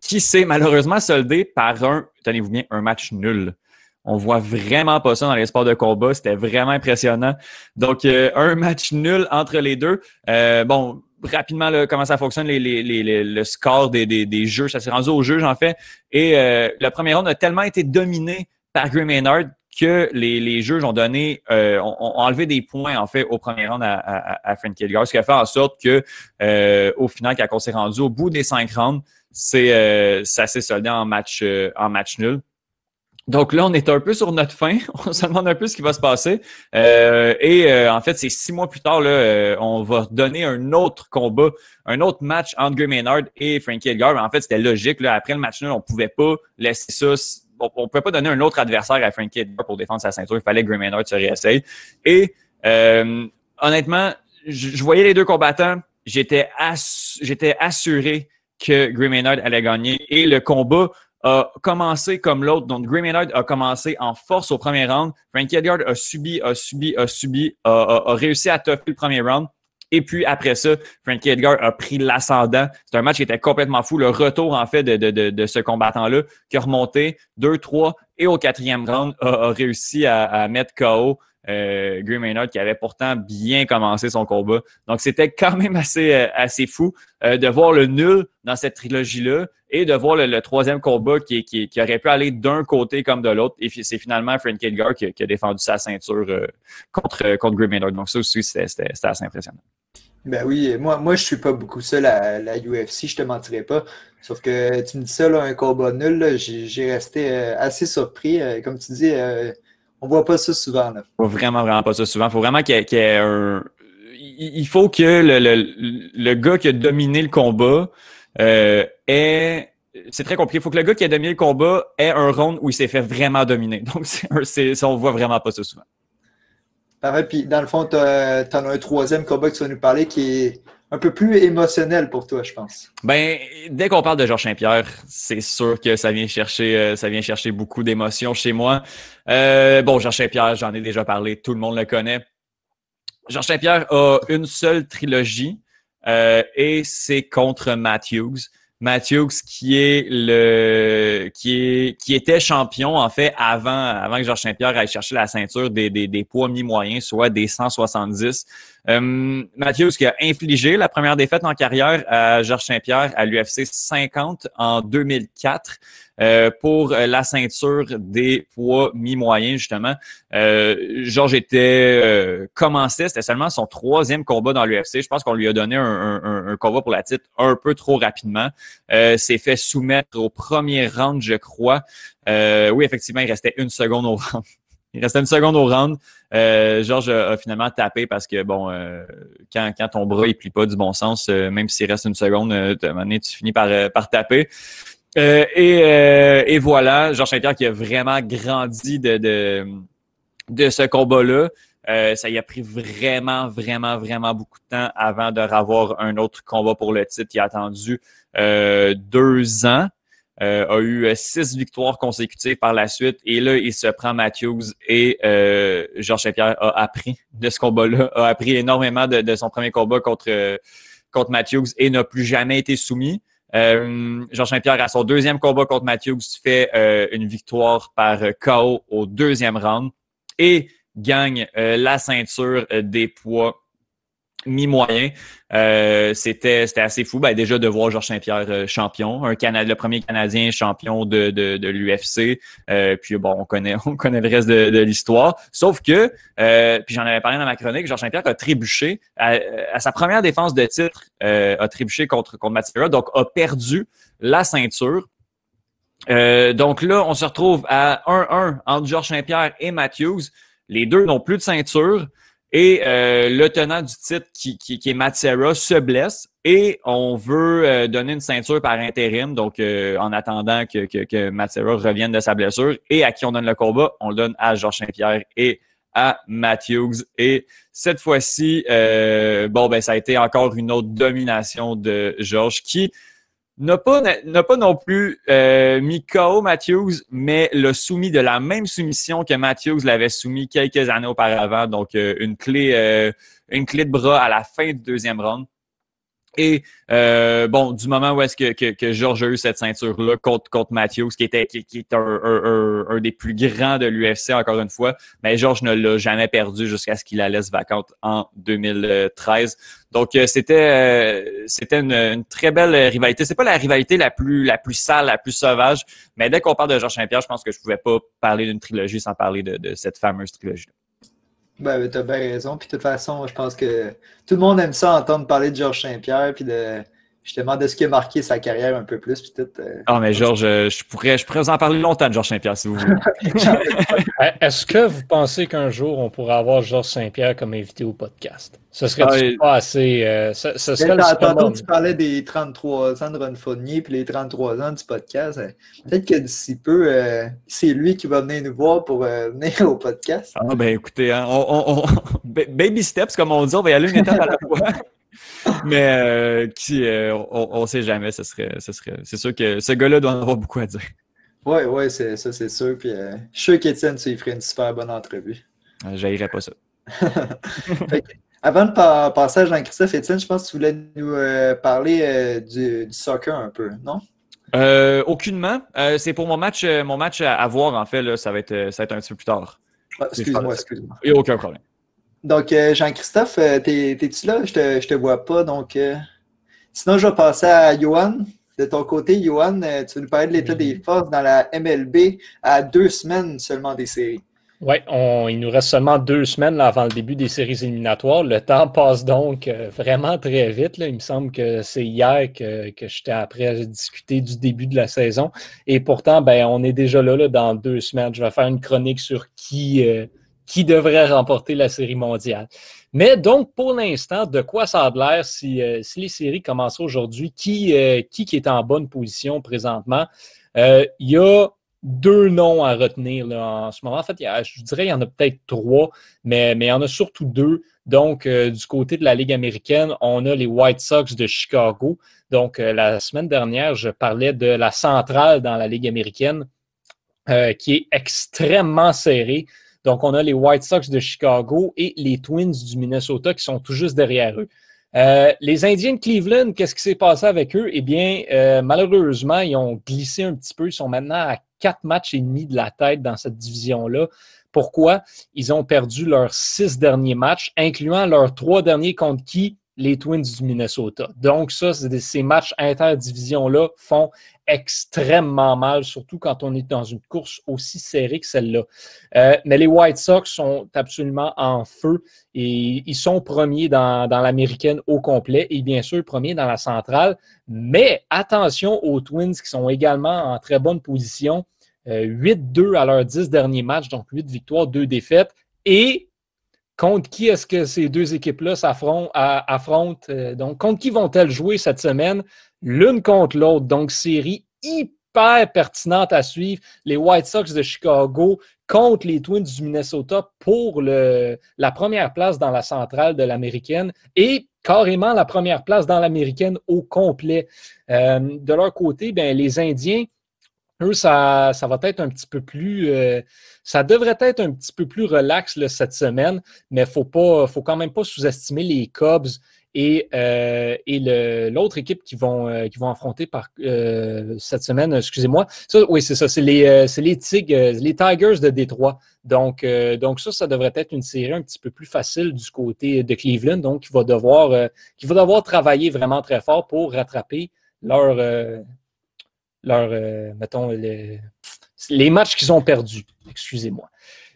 [SPEAKER 2] qui s'est malheureusement soldé par un, tenez-vous bien, un match nul. On voit vraiment pas ça dans les sports de combat. C'était vraiment impressionnant. Donc, euh, un match nul entre les deux. Euh, bon, rapidement, là, comment ça fonctionne, les, les, les, le score des, des, des jeux. Ça s'est rendu au juge, en fait. Et euh, le premier round a tellement été dominé par Grim Maynard que les, les juges ont donné, euh, ont, enlevé des points, en fait, au premier round à, à, à Frank Edgar, ce qui a fait en sorte que, euh, au final, quand on s'est rendu au bout des cinq rounds, c'est, ça s'est soldé en match, en match nul. Donc là, on est un peu sur notre fin. On se demande un peu ce qui va se passer. Euh, et euh, en fait, c'est six mois plus tard, là, euh, on va donner un autre combat, un autre match entre Gray Maynard et Frankie Edgar. en fait, c'était logique. Là. Après le match nul, on pouvait pas laisser ça. On, ne pouvait pas donner un autre adversaire à Frankie Edgar pour défendre sa ceinture. Il fallait que Gray Maynard se réessaye. Et honnêtement, je, voyais les deux combattants. J'étais j'étais assuré que Gray Maynard allait gagner. Et le combat a commencé comme l'autre. Donc, Gray Maynard a commencé en force au premier round. Frankie Edgar a subi, a subi, a subi, a, réussi à toffer le premier round. Et puis après ça, Frankie Edgar a pris l'ascendant. C'est un match qui était complètement fou. Le retour, en fait, de, de, de, ce combattant-là, qui a remonté 2-3 et au quatrième round, a, réussi à, à mettre KO euh, Maynard qui avait pourtant bien commencé son combat. Donc c'était quand même assez, euh, assez fou euh, de voir le nul dans cette trilogie-là et de voir le, troisième combat qui, qui, qui, aurait pu aller d'un côté comme de l'autre. Et c'est finalement Frank Edgar qui, qui, a défendu sa ceinture euh, contre, contre Gray Maynard. Donc ça aussi, c'était assez impressionnant.
[SPEAKER 1] Ben oui, moi, moi je suis pas beaucoup seul à la UFC, je te mentirais pas. Sauf que tu me dis ça, là, un combat nul, j'ai resté assez surpris. Comme tu dis, on voit pas ça souvent. Là.
[SPEAKER 2] Faut vraiment, vraiment pas ça souvent. Faut vraiment qu'il y, ait un. Il faut que le, le, le, gars qui a dominé le combat euh, ait. C'est très compliqué. Il faut que le gars qui a dominé le combat ait un round où il s'est fait vraiment dominer. Donc, c'est, on voit vraiment pas ça souvent.
[SPEAKER 1] Pareil, puis dans le fond, tu en as un troisième combat que tu vas nous parler qui est un peu plus émotionnel pour toi, je pense.
[SPEAKER 2] Ben, dès qu'on parle de Georges Saint-Pierre, c'est sûr que ça vient chercher, euh, ça vient chercher beaucoup d'émotions chez moi. Euh, bon, Georges Saint-Pierre, j'en ai déjà parlé, tout le monde le connaît. Georges Saint-Pierre a une seule trilogie euh, et c'est contre Matthews. Matthews qui est le qui est qui était champion en fait avant avant que Georges Saint-Pierre aille chercher la ceinture des, des, des poids mi-moyens, soit des 170. Euh, Matthews qui a infligé la première défaite en carrière à Georges Saint-Pierre à l'UFC 50 en 2004 euh, pour la ceinture des poids mi-moyens justement. Euh, Georges était euh, commençait, c'était seulement son troisième combat dans l'UFC. Je pense qu'on lui a donné un, un, un, combat pour la titre un peu trop rapidement. Euh, s'est fait soumettre au premier round, je crois. oui, effectivement, il restait une seconde au round. Il restait une seconde au round. Euh, Georges a, finalement tapé parce que, bon, euh, quand, quand ton bras ne plie pas du bon sens, euh, même s'il reste une seconde, euh, à un moment donné, tu finis par, par taper. Et, et, voilà, Georges Saint-Pierre qui a vraiment grandi de, de, de ce combat-là. ça y a pris vraiment, vraiment, vraiment beaucoup de temps avant de revoir un autre combat pour le titre. Il a attendu deux ans. Euh, a eu euh, six victoires consécutives par la suite. Et là, il se prend Matthews et euh, Georges Saint-Pierre a appris de ce combat-là, a appris énormément de, son premier combat contre, contre Matthews et n'a plus jamais été soumis. Georges Saint-Pierre, à son deuxième combat contre Matthews, fait une victoire par KO au deuxième round et gagne la ceinture des poids mi-moyen. Euh, c'était assez fou ben, déjà de voir Georges Saint-Pierre euh, champion, un Canada, le premier Canadien champion de, de, de l'UFC. Euh, puis bon, on connaît on connaît le reste de, de l'histoire. Sauf que, euh, puis j'en avais parlé dans ma chronique, Georges Saint-Pierre a trébuché à, à, sa première défense de titre, a trébuché contre contre Mathieu, donc a perdu la ceinture. donc là, on se retrouve à 1-1 entre Georges Saint-Pierre et Matthews. Les deux n'ont plus de ceinture. Et euh, le tenant du titre, qui, qui, qui est Matsera, se blesse et on veut euh, donner une ceinture par intérim, donc euh, en attendant que, que, que Matsera revienne de sa blessure. Et à qui on donne le combat? On le donne à Georges Saint-Pierre et à Matthews. Et cette fois-ci, bon, ben ça a été encore une autre domination de Georges qui n'a pas, n'a pas non plus euh, mis KO Matthews, mais l'a soumis de la même soumission que Matthews l'avait soumis quelques années auparavant. Donc, euh, une clé, euh, une clé de bras à la fin du deuxième round. Et euh, bon, du moment où est-ce que, que, que, Georges a eu cette ceinture-là contre, contre Matthews, qui était qui, qui est un, un, un, des plus grands de l'UFC, encore une fois, mais Georges ne l'a jamais perdu jusqu'à ce qu'il la laisse vacante en 2013. Donc, euh, c'était euh, c'était une, une, très belle rivalité. C'est pas la rivalité la plus la plus sale, la plus sauvage, mais dès qu'on parle de Georges Saint-Pierre, je pense que je pouvais pas parler d'une trilogie sans parler de, de cette fameuse trilogie-là.
[SPEAKER 1] Ben, tu as bien raison. Puis de toute façon, je pense que tout le monde aime ça entendre parler de Georges Saint-Pierre, puis de justement de ce qui a marqué sa carrière un peu plus. Puis tout,
[SPEAKER 2] euh, Ah, mais Georges, euh, je pourrais, je pourrais vous en parler longtemps de Georges Saint-Pierre, si vous voulez.
[SPEAKER 4] Est-ce que vous pensez qu'un jour, on pourra avoir Georges Saint-Pierre comme invité au podcast? Ce serait ah, pas assez. Euh, ce, ce serait
[SPEAKER 1] tantôt, tu parlais des 33 ans de Ron Fournier puis les 33 ans du podcast. Peut-être que d'ici peu, euh, c'est lui qui va venir nous voir pour euh, venir au podcast.
[SPEAKER 2] Ah, ben écoutez, hein, on, on, baby steps, comme on dit, on va y aller une étape à la fois. Mais euh, qui, euh, on ne sait jamais, ce serait, ce serait, c'est sûr que ce gars-là doit en avoir beaucoup à dire.
[SPEAKER 1] Oui, oui, c'est, ça c'est sûr. Puis, euh, je suis sûr qu'Étienne, tu ferait une super bonne entrevue.
[SPEAKER 2] J'haïrais pas ça.
[SPEAKER 1] avant de passer à Jean-Christophe, Étienne, je pense que tu voulais nous parler du, soccer un peu, non?
[SPEAKER 2] aucunement. c'est pour mon match, mon match à, voir, en fait. Là, ça, va être, ça va être un petit peu plus tard.
[SPEAKER 1] Ah, excuse-moi, excuse-moi.
[SPEAKER 2] Il n'y a aucun problème.
[SPEAKER 1] Donc, euh, Jean-Christophe, euh, t'es-tu là? Je te, te vois pas. Donc, euh, sinon, je vais passer à Johan. De ton côté, Johan, tu nous parler de l'état des forces dans la MLB à deux semaines seulement des séries.
[SPEAKER 4] Oui, il nous reste seulement deux semaines avant le début des séries éliminatoires. Le temps passe donc vraiment très vite. Il me semble que c'est hier que, j'étais après à discuter du début de la saison. Et pourtant, ben, on est déjà là, là dans deux semaines. Je vais faire une chronique sur qui, qui devrait remporter la série mondiale. Mais donc, pour l'instant, de quoi ça a l'air si, euh, si, les séries commencent aujourd'hui? Qui, euh, qui, qui est en bonne position présentement? Euh, il y a deux noms à retenir en ce moment. En fait, je dirais qu'il y en a peut-être trois, mais, mais il y en a surtout deux. Donc, du côté de la Ligue américaine, on a les White Sox de Chicago. Donc, la semaine dernière, je parlais de la centrale dans la Ligue américaine qui est extrêmement serrée. Donc, on a les White Sox de Chicago et les Twins du Minnesota qui sont tout juste derrière eux. les Indiens de Cleveland, qu'est-ce qui s'est passé avec eux? Eh bien, malheureusement, ils ont glissé un petit peu. Ils sont maintenant à quatre matchs et demi de la tête dans cette division-là. Pourquoi? Ils ont perdu leurs six derniers matchs, incluant leurs trois derniers contre qui? Les Twins du Minnesota. Donc, ça, ces matchs interdivision-là font extrêmement mal, surtout quand on est dans une course aussi serrée que celle-là. Euh, mais les White Sox sont absolument en feu et ils sont premiers dans, dans l'américaine au complet et bien sûr premiers dans la centrale. Mais attention aux Twins qui sont également en très bonne position 8-2 euh, à leurs 10 derniers matchs, donc 8 victoires, 2 défaites. Et contre qui est-ce que ces deux équipes-là s'affrontent? Euh, donc, contre qui vont-elles jouer cette semaine? L'une contre l'autre. Donc, série hyper pertinente à suivre. Les White Sox de Chicago contre les Twins du Minnesota pour la première place dans la centrale de l'américaine et carrément la première place dans l'américaine au complet. Euh, de leur côté, ben, les Indiens eux, ça, ça va être un petit peu plus. Euh, ça devrait être un petit peu plus relax cette semaine, mais il ne faut quand même pas sous-estimer les Cubs et, euh, et l'autre équipe qui vont, euh, vont affronter cette semaine, excusez-moi. oui, c'est ça, c'est les, les, Tigers, les Tigers de Détroit. Donc, donc, ça, ça devrait être une série un petit peu plus facile du côté de Cleveland. Donc, va devoir, qui va devoir travailler vraiment très fort pour rattraper leur leur, euh, mettons, les, matchs qu'ils ont perdus. Excusez-moi.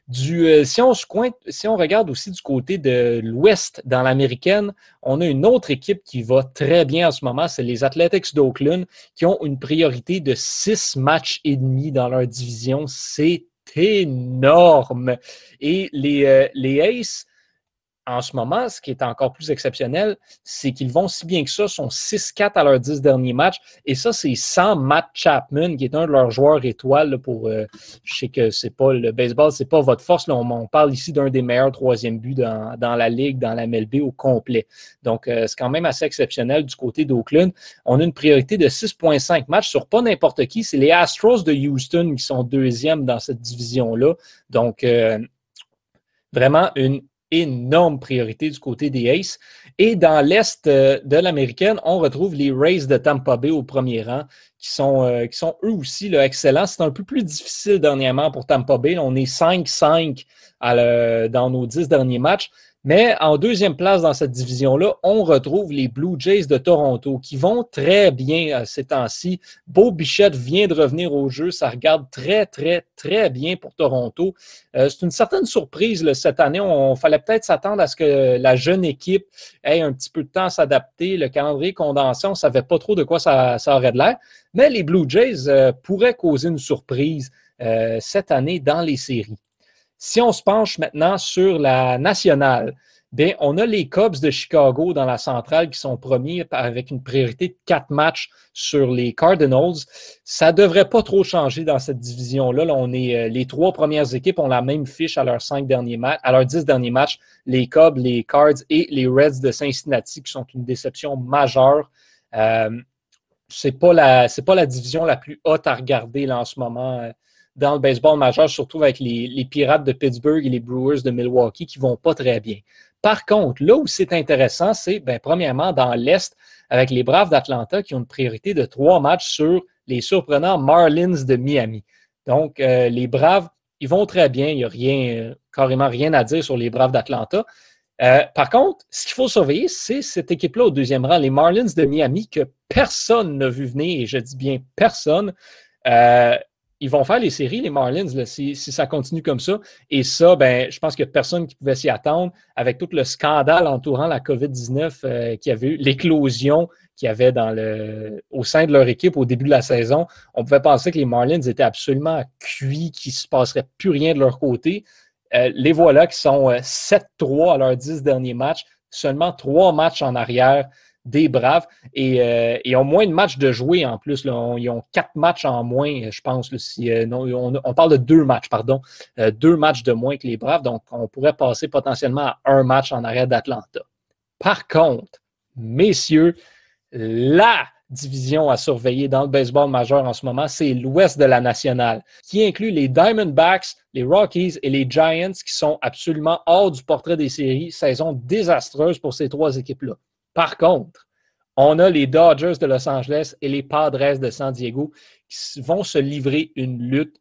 [SPEAKER 4] Du, euh, si, on se si on regarde aussi du côté de l'Ouest dans l'américaine, on a une autre équipe qui va très bien en ce moment, c'est les Athletics d'Oakland, qui ont une priorité de six matchs et demi dans leur division. C'est énorme. Et les, euh, les Aces, en ce moment, ce qui est encore plus exceptionnel, c'est qu'ils vont si bien que ça, sont 6-4 à leurs 10 derniers matchs. Et ça, c'est sans Matt Chapman, qui est un de leurs joueurs étoiles pour. Euh, je sais que c'est pas le baseball, c'est pas votre force. On, parle ici d'un des meilleurs troisième buts dans, la ligue, dans la MLB au complet. Donc, euh, c'est quand même assez exceptionnel du côté d'Oakland. On a une priorité de 6,5 matchs sur pas n'importe qui. C'est les Astros de Houston qui sont deuxièmes dans cette division-là. Donc, euh, vraiment une énorme priorité du côté des Aces. Et dans l'Est euh, de l'américaine, on retrouve les Rays de Tampa Bay au premier rang, qui sont, euh, qui sont eux aussi là, excellents. C'est un peu plus difficile dernièrement pour Tampa Bay. on est 5-5 dans nos 10 derniers matchs. Mais en deuxième place dans cette division-là, on retrouve les Blue Jays de Toronto qui vont très bien euh, ces temps-ci. Beau Bichette vient de revenir au jeu. Ça regarde très, très, très bien pour Toronto. Euh, c'est une certaine surprise cette année. On, fallait peut-être s'attendre à ce que la jeune équipe ait un petit peu de temps à s'adapter. Le calendrier condensé, on ne savait pas trop de quoi ça, aurait de l'air. Mais les Blue Jays euh, pourraient causer une surprise cette année dans les séries. Si on se penche maintenant sur la nationale, bien, on a les Cubs de Chicago dans la centrale qui sont premiers avec une priorité de quatre matchs sur les Cardinals. Ça ne devrait pas trop changer dans cette division-là. on est, euh, les trois premières équipes ont la même fiche à leurs cinq derniers matchs, à leurs dix derniers matchs. Les Cubs, les Cards et les Reds de Cincinnati qui sont une déception majeure. Euh, c'est pas la pas la division la plus haute à regarder là, en ce moment. Euh, dans le baseball majeur, surtout avec les, Pirates de Pittsburgh et les Brewers de Milwaukee qui ne vont pas très bien. Par contre, là où c'est intéressant, c'est ben, premièrement dans l'Est, avec les Braves d'Atlanta qui ont une priorité de trois matchs sur les surprenants Marlins de Miami. Donc, euh, les Braves, ils vont très bien. Il n'y a rien, euh, carrément rien à dire sur les Braves d'Atlanta. Euh, par contre, ce qu'il faut surveiller, c'est cette équipe-là au deuxième rang, les Marlins de Miami, que personne n'a vu venir, et je dis bien personne ils vont faire les séries, les Marlins, si, ça continue comme ça. Et ça, ben, je pense qu'il n'y a personne qui pouvait s'y attendre avec tout le scandale entourant la COVID-19 euh, qui avait eu, l'éclosion qu'il y avait dans le, au sein de leur équipe au début de la saison. On pouvait penser que les Marlins étaient absolument cuits, qu'il ne se passerait plus rien de leur côté. Euh, les voilà qui sont 7-3 euh, à leurs 10 derniers matchs, seulement trois matchs en arrière des Braves et, euh, ont moins de matchs de jouer en plus. Ils ont quatre matchs en moins, je pense. euh, on, parle de deux matchs, pardon. Euh, deux matchs de moins que les Braves. Donc, on pourrait passer potentiellement à un match en arrêt d'Atlanta. Par contre, messieurs, la division à surveiller dans le baseball majeur en ce moment, c'est l'ouest de la nationale, qui inclut les Diamondbacks, les Rockies et les Giants, qui sont absolument hors du portrait des séries. Saison désastreuse pour ces trois équipes-là. Par contre, on a les Dodgers de Los Angeles et les Padres de San Diego qui vont se livrer une lutte.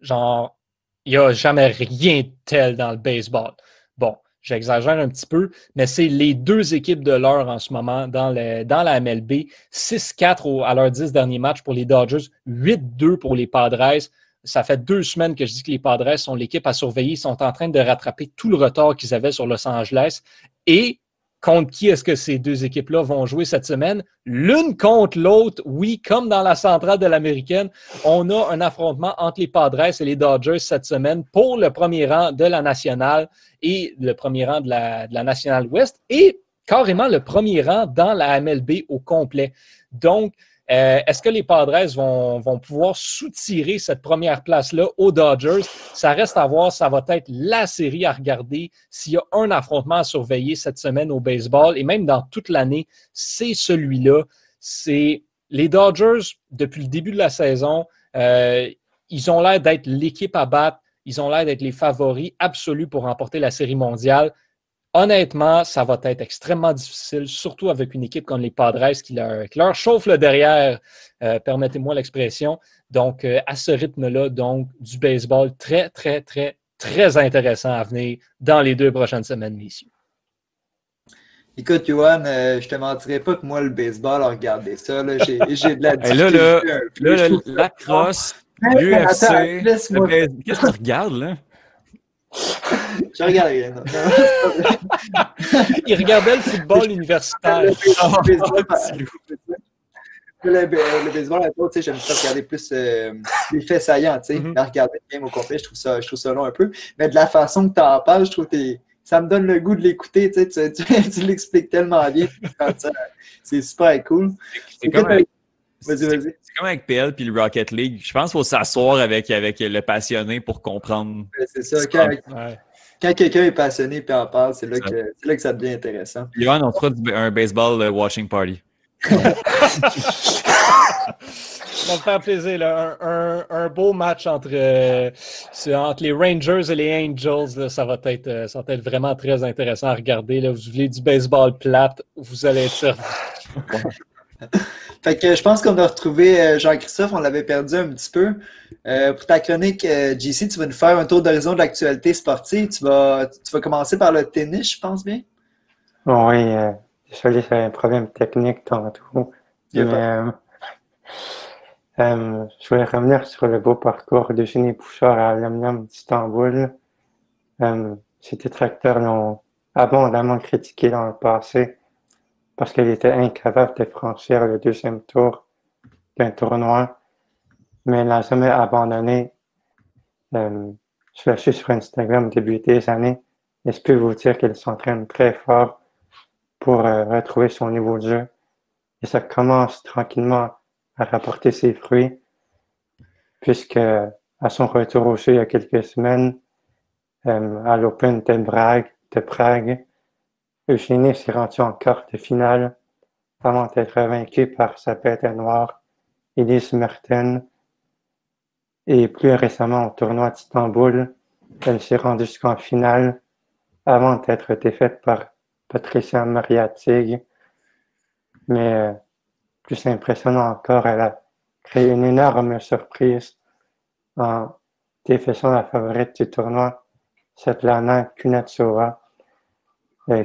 [SPEAKER 4] Genre, il n'y a jamais rien tel dans le baseball. Bon, j'exagère un petit peu, mais c'est les deux équipes de l'heure en ce moment dans, dans la MLB. 6-4 à leurs 10 derniers matchs pour les Dodgers, 8-2 pour les Padres. Ça fait deux semaines que je dis que les Padres sont l'équipe à surveiller. Ils sont en train de rattraper tout le retard qu'ils avaient sur Los Angeles. Et contre qui est-ce que ces deux équipes-là vont jouer cette semaine? L'une contre l'autre, oui, comme dans la centrale de l'américaine, on a un affrontement entre les Padres et les Dodgers cette semaine pour le premier rang de la nationale et le premier rang de la, nationale ouest et carrément le premier rang dans la MLB au complet. Donc, euh, est-ce que les Padres vont, pouvoir soutirer cette première place-là aux Dodgers? Ça reste à voir. Ça va être la série à regarder. S'il y a un affrontement à surveiller cette semaine au baseball et même dans toute l'année, c'est celui-là. C'est les Dodgers, depuis le début de la saison, euh, ils ont l'air d'être l'équipe à battre. Ils ont l'air d'être les favoris absolus pour remporter la série mondiale. Honnêtement, ça va être extrêmement difficile, surtout avec une équipe comme les Padres qui leur, chauffe le derrière, euh, permettez-moi l'expression. Donc, euh, à ce rythme-là, donc, du baseball très, très, très, très intéressant à venir dans les deux prochaines semaines, messieurs.
[SPEAKER 1] Écoute, Johan, euh, je te mentirais pas que moi, le baseball, regarder ça, j'ai de la difficulté.
[SPEAKER 2] là, là, là, la crosse, l'UFC, qu'est-ce que tu regardes, là?
[SPEAKER 1] Je regarde rien.
[SPEAKER 4] Il regardait le football universitaire.
[SPEAKER 1] le, baseball, j'aime ça regarder plus euh, les faits saillants, tu sais, mm regarder le game au complet, je trouve, ça, je trouve ça long un peu. Mais de la façon que tu en parles, je trouve que ça me donne le goût de l'écouter, tu, sais, tu, tu l'expliques tellement bien. C'est super cool.
[SPEAKER 2] C'est comme, c'est comme avec PL puis le Rocket League. Je pense qu'il faut s'asseoir avec, avec le passionné pour comprendre.
[SPEAKER 1] C'est ça. Quand, quand quelqu'un est passionné et en parle, c'est là, que, là que ça devient intéressant.
[SPEAKER 2] Johan, on fera un baseball euh, watching party.
[SPEAKER 4] ça va me faire plaisir. Là. Un, un, beau match entre, euh, entre les Rangers et les Angels. ça, va être, euh, ça va être vraiment très intéressant à regarder. Là. Vous voulez du baseball plate, vous allez être servi.
[SPEAKER 1] Fait que je pense qu'on a retrouvé euh, Jean-Christophe, on l'avait perdu un petit peu. Euh, pour ta chronique, euh, JC, tu vas nous faire un tour d'horizon de l'actualité sportive. Tu vas, tu vas commencer par le tennis, je pense bien?
[SPEAKER 3] Oui, désolé, c'est un problème technique tantôt. Mais, je voulais revenir sur le beau parcours de Génie Pouchard à l'Aluminium d'Istanbul. ces détracteurs l'ont abondamment critiqué dans le passé parce qu'elle était incapable de franchir le deuxième tour d'un tournoi, mais elle n'a jamais abandonné. Je l'ai sur Instagram début des années et je peux vous dire qu'elle s'entraîne très fort pour euh, retrouver son niveau de jeu? Et ça commence tranquillement à rapporter ses fruits, puisque à son retour au jeu il y a quelques semaines, euh, à l'Open de Prague, de Prague, Eugénie s'est rendu en quart de finale avant d'être vaincu par sa bête noire, Elise Mertens. Et plus récemment au tournoi d'Istanbul, elle s'est rendue jusqu'en finale avant d'être défaite par Patricia Mariatig. Mais euh, plus impressionnant encore, elle a créé une énorme surprise en défaisant la favorite du tournoi, Svetlana Kunatsova,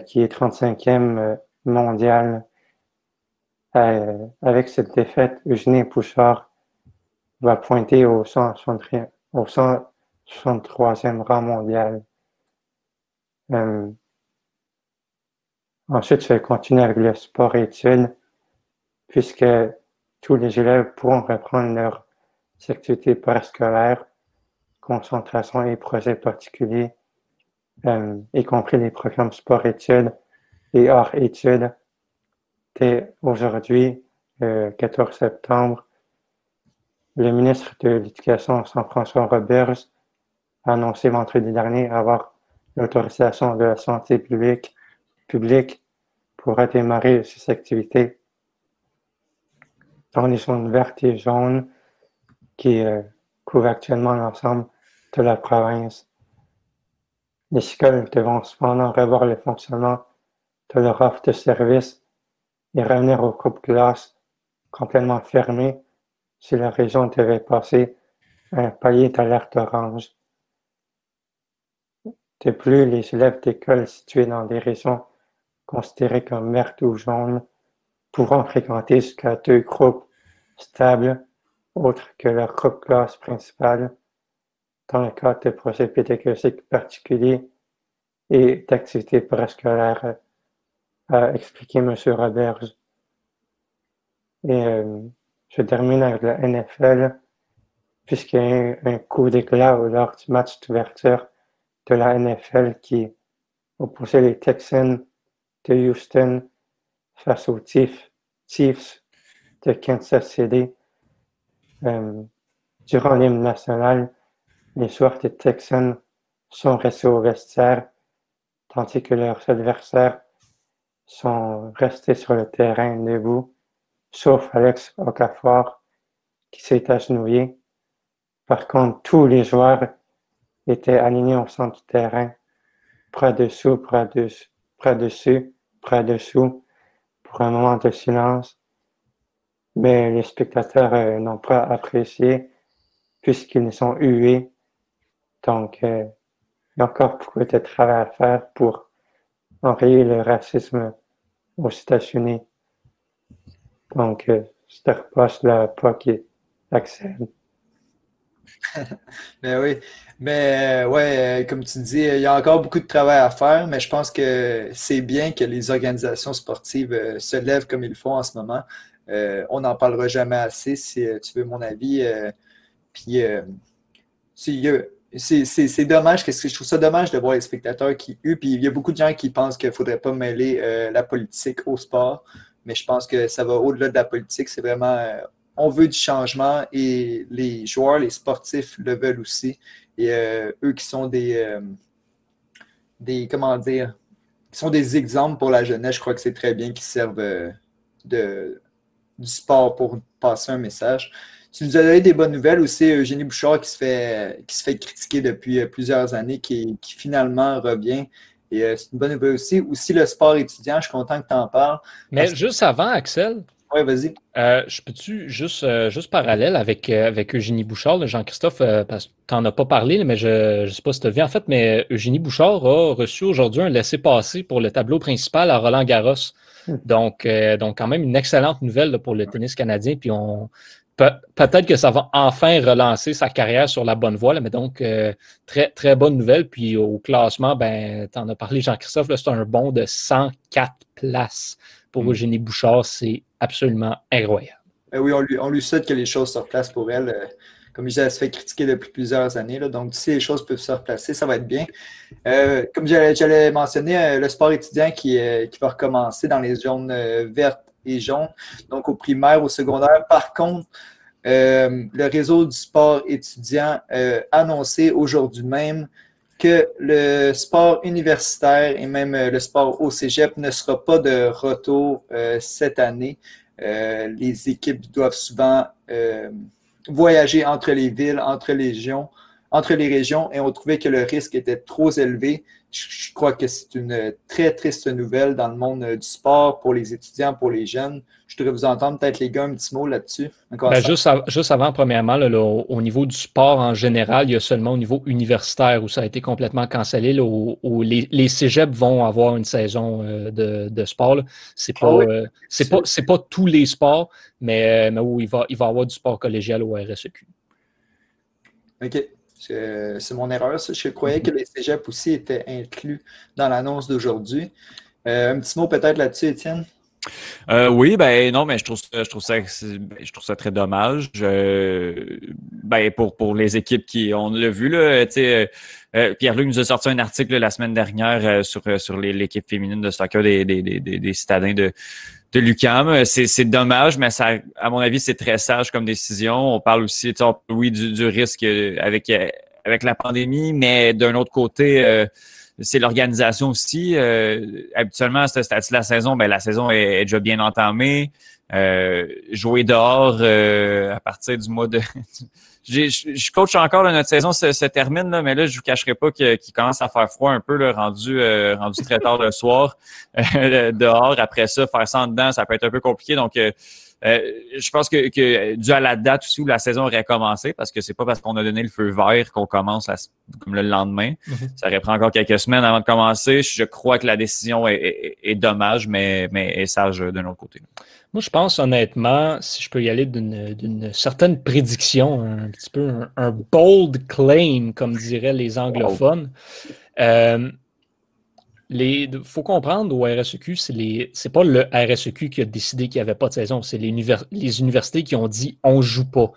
[SPEAKER 3] qui est 35e euh, mondial. Euh, avec cette défaite, Eugénie Pouchard va pointer au 163e rang mondial. ensuite, je vais continuer avec le sport études, puisque tous les élèves pourront reprendre leur activités parascolaires, concentration et projets particuliers euh, y compris les programmes sport-études et hors-études. Aujourd'hui, le 14 septembre, le ministre de l'Éducation, Jean-François Roberts, a annoncé vendredi dernier avoir l'autorisation de la santé publique, publique pour redémarrer ses activités dans les zones vertes et jaunes qui euh, couvrent actuellement l'ensemble de la province. Les écoles devront cependant revoir le fonctionnement de leur offre de services et revenir au groupe classe complètement fermé si la région devait passer un palier d'alerte orange. De plus, les élèves d'écoles situées dans des régions considérées comme vertes ou jaunes pourront fréquenter jusqu'à deux groupes stables autres que leur groupe classe principale dans le cadre de projets pédagogiques particuliers et d'activités préscolaires, a expliqué M. Roberge. Et euh, je termine avec la NFL, puisqu'il y a eu un coup d'éclat lors du match d'ouverture de la NFL qui opposait les Texans de Houston face aux Chiefs, de Kansas City. Euh, durant l'hymne national, les joueurs des Texans sont restés au vestiaire, tandis que leurs adversaires sont restés sur le terrain debout, sauf Alex Okafor qui s'est agenouillé. Par contre, tous les joueurs étaient alignés au centre du terrain, près dessous, près, dessus, près dessus, près dessous, pour un moment de silence. Mais les spectateurs euh, n'ont pas apprécié puisqu'ils sont hués donc, euh, il y a encore beaucoup de travail à faire pour enrayer le racisme aux États-Unis. Donc, euh, je te repasse la qui Axel.
[SPEAKER 1] ben oui, mais euh, ouais, comme tu dis, il y a encore beaucoup de travail à faire, mais je pense que c'est bien que les organisations sportives se lèvent comme ils font en ce moment. on n'en parlera jamais assez, si tu veux mon avis. puis, a c'est dommage, que je trouve ça dommage de voir les spectateurs qui huent. Puis il y a beaucoup de gens qui pensent qu'il ne faudrait pas mêler euh, la politique au sport, mais je pense que ça va au-delà de la politique. C'est vraiment, euh, on veut du changement et les joueurs, les sportifs le veulent aussi. Et euh, eux qui sont des, des, comment dire, qui sont des exemples pour la jeunesse, je crois que c'est très bien qu'ils servent de, du sport pour passer un message. Tu nous as donné des bonnes nouvelles aussi, Eugénie Bouchard qui se fait, qui se fait critiquer depuis euh, plusieurs années, qui, finalement revient. Et euh, c'est une bonne nouvelle aussi. Aussi, le sport étudiant, je suis content que tu en parles.
[SPEAKER 4] Mais juste avant, Axel.
[SPEAKER 1] Oui, vas-y.
[SPEAKER 4] Euh, je peux-tu juste, juste parallèle avec, avec Eugénie Bouchard, Jean-Christophe, parce que tu n'en as pas parlé, mais je ne sais pas si tu as vu en fait, mais Eugénie Bouchard a reçu aujourd'hui un laissez-passer pour le tableau principal à Roland Garros. Hmm. Donc, donc, quand même une excellente nouvelle pour le tennis canadien. Puis on, peut-être que ça va enfin relancer sa carrière sur la bonne voie, mais donc euh, très, très bonne nouvelle. Puis au classement, ben, tu en as parlé, Jean-Christophe, c'est un bond de 104 places pour mm. Eugénie Bouchard. C'est absolument incroyable.
[SPEAKER 1] Ben oui, on lui, on lui souhaite que les choses se replacent pour elle. Euh, comme je disais, elle se fait critiquer depuis plusieurs années. donc, si les choses peuvent se replacer, ça va être bien. Euh, comme j'allais mentionner, le sport étudiant qui, qui va recommencer dans les zones vertes et jaunes, donc au primaire, au secondaire. Par contre, euh, le réseau du sport étudiant euh, annoncé aujourd'hui même que le sport universitaire et même euh, le sport au cégep ne sera pas de retour cette année. les équipes doivent souvent voyager entre les villes, entre les régions, entre les régions et on trouvait que le risque était trop élevé je crois que c'est une très triste nouvelle dans le monde euh, du sport pour les étudiants, pour les jeunes. Je devrais vous entendre peut-être les gars un petit mot là-dessus.
[SPEAKER 4] Ben, juste, avant, premièrement, au, niveau du sport en général, il y a seulement au niveau universitaire où ça a été complètement cancellé, où, les, les, cégeps vont avoir une saison euh, de, sport. C'est pas, ah euh, pas, pas, tous les sports, mais, mais où il va, il va y avoir du sport collégial au RSEQ.
[SPEAKER 1] OK. C'est mon erreur. Je croyais que les cégeps aussi étaient inclus dans l'annonce d'aujourd'hui. Euh, un petit mot peut-être là-dessus, Étienne?
[SPEAKER 2] Euh, oui, ben non, mais je trouve ça, je trouve ça, ben, je trouve ça très dommage. Euh, ben pour pour les équipes qui, on l'a vu là, euh, Pierre-Luc nous a sorti un article la semaine dernière sur sur l'équipe féminine de soccer des des, des, des citadins de de l'UCAM. C'est dommage, mais ça, à mon avis, c'est très sage comme décision. On parle aussi, oui, du, du risque avec avec la pandémie, mais d'un autre côté c'est l'organisation aussi. Euh, habituellement, à ce stade de la saison, ben, la saison est, déjà bien entamée. Euh, jouer dehors euh, à partir du mois de... je coach encore, notre saison se, termine, là, mais là, je vous cacherai pas qu'il commence à faire froid un peu, là, rendu, rendu très tard le soir. dehors, après ça, faire ça en dedans, ça peut être un peu compliqué. Donc, euh, je pense que, que dû à la date aussi où la saison aurait commencé, parce que c'est pas parce qu'on a donné le feu vert qu'on commence comme le lendemain. Mhm. Ça aurait pris encore quelques semaines avant de commencer. Je crois que la décision est, est, dommage, mais, mais est sage d'un autre côté.
[SPEAKER 4] Moi, je pense honnêtement, si je peux y aller d'une certaine prédiction, un petit peu un, bold claim, comme diraient les anglophones. Euh, il faut comprendre au RSEQ, c'est les pas le RSEQ qui a décidé qu'il n'y avait pas de saison, c'est les, universités qui ont dit on joue pas.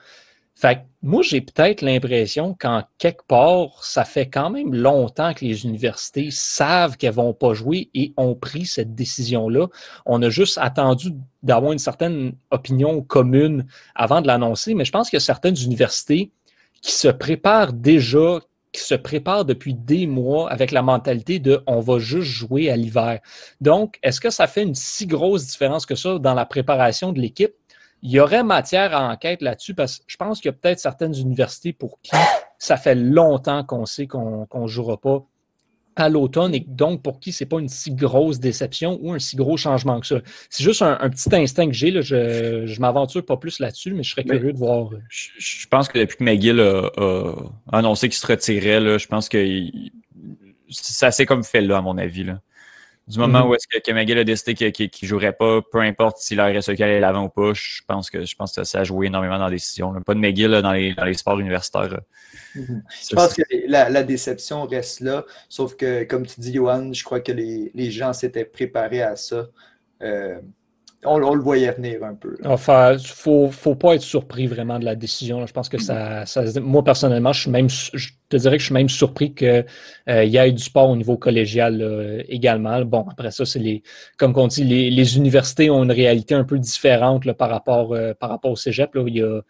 [SPEAKER 4] Fait moi, j'ai peut-être l'impression qu'en quelque part, ça fait quand même longtemps que les universités savent qu'elles vont pas jouer et ont pris cette décision-là. On a juste attendu d'avoir une certaine opinion commune avant de l'annoncer, mais je pense qu'il y a certaines universités qui se préparent déjà, qui se prépare depuis des mois avec la mentalité de on va juste jouer à l'hiver. Donc, est-ce que ça fait une si grosse différence que ça dans la préparation de l'équipe? Il y aurait matière à enquête là-dessus parce que je pense qu'il y a peut-être certaines universités pour qui ça fait longtemps qu'on sait qu'on ne jouera pas à l'automne et donc pour qui c'est pas une si grosse déception ou un si gros changement que ça. C'est juste un, petit instinct que j'ai. Je, je m'aventure pas plus là-dessus, mais je serais curieux de voir. Euh,
[SPEAKER 2] je, pense que depuis que McGill a, annoncé qu'il se retirait, là, je pense que c'est assez comme fait là, à mon avis. Là. Du moment mhm. où est-ce que, McGill a décidé qu'il ne jouerait pas, peu importe si la RSEQ allait l'avant ou pas, je pense que je pense que ça a joué énormément dans la décision. Pas de McGill dans, les, dans les sports universitaires.
[SPEAKER 1] Mhm. Je pense que la, déception reste là, sauf que, comme tu dis, Johan, je crois que les, gens s'étaient préparés à ça. Euh, on, le voyait venir un peu.
[SPEAKER 4] Enfin, il faut, faut pas être surpris vraiment de la décision. Je pense que ça, ça moi, personnellement, je suis même, je te dirais que je suis même surpris qu'il euh, y ait du sport au niveau collégial également. Bon, après ça, c'est les, comme on dit, les, les, universités ont une réalité un peu différente là, par, rapport, euh, par rapport au cégep. Là, il y a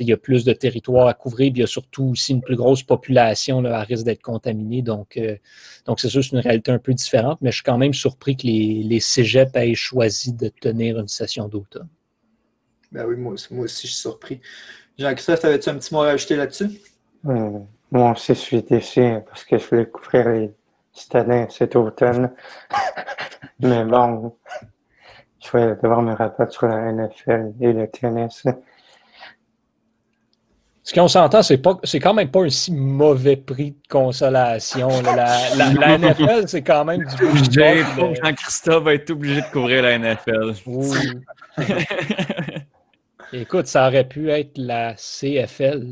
[SPEAKER 4] il y a plus de territoire à couvrir, puis il y a surtout aussi une plus grosse population là, à risque d'être contaminée. Donc, euh, donc c'est sûr, c'est une réalité un peu différente, mais je suis quand même surpris que les, les cégeps aient choisi de tenir une session d'automne.
[SPEAKER 1] Ben oui, moi, moi, aussi, je suis surpris. Jean-Christophe, avais-tu un petit mot à rajouter là-dessus?
[SPEAKER 3] Euh, moi aussi, je suis déçu parce que je voulais couvrir les citadins cet automne. mais bon, je vais devoir me rabattre sur la NFL et le tennis.
[SPEAKER 4] Ce qu'on s'entend, c'est pas, c'est quand même pas un si mauvais prix de consolation. La, la, NFL, c'est quand même du
[SPEAKER 2] budget. Jean-Christophe va être obligé de couvrir la NFL.
[SPEAKER 4] Écoute, ça aurait pu être la CFL.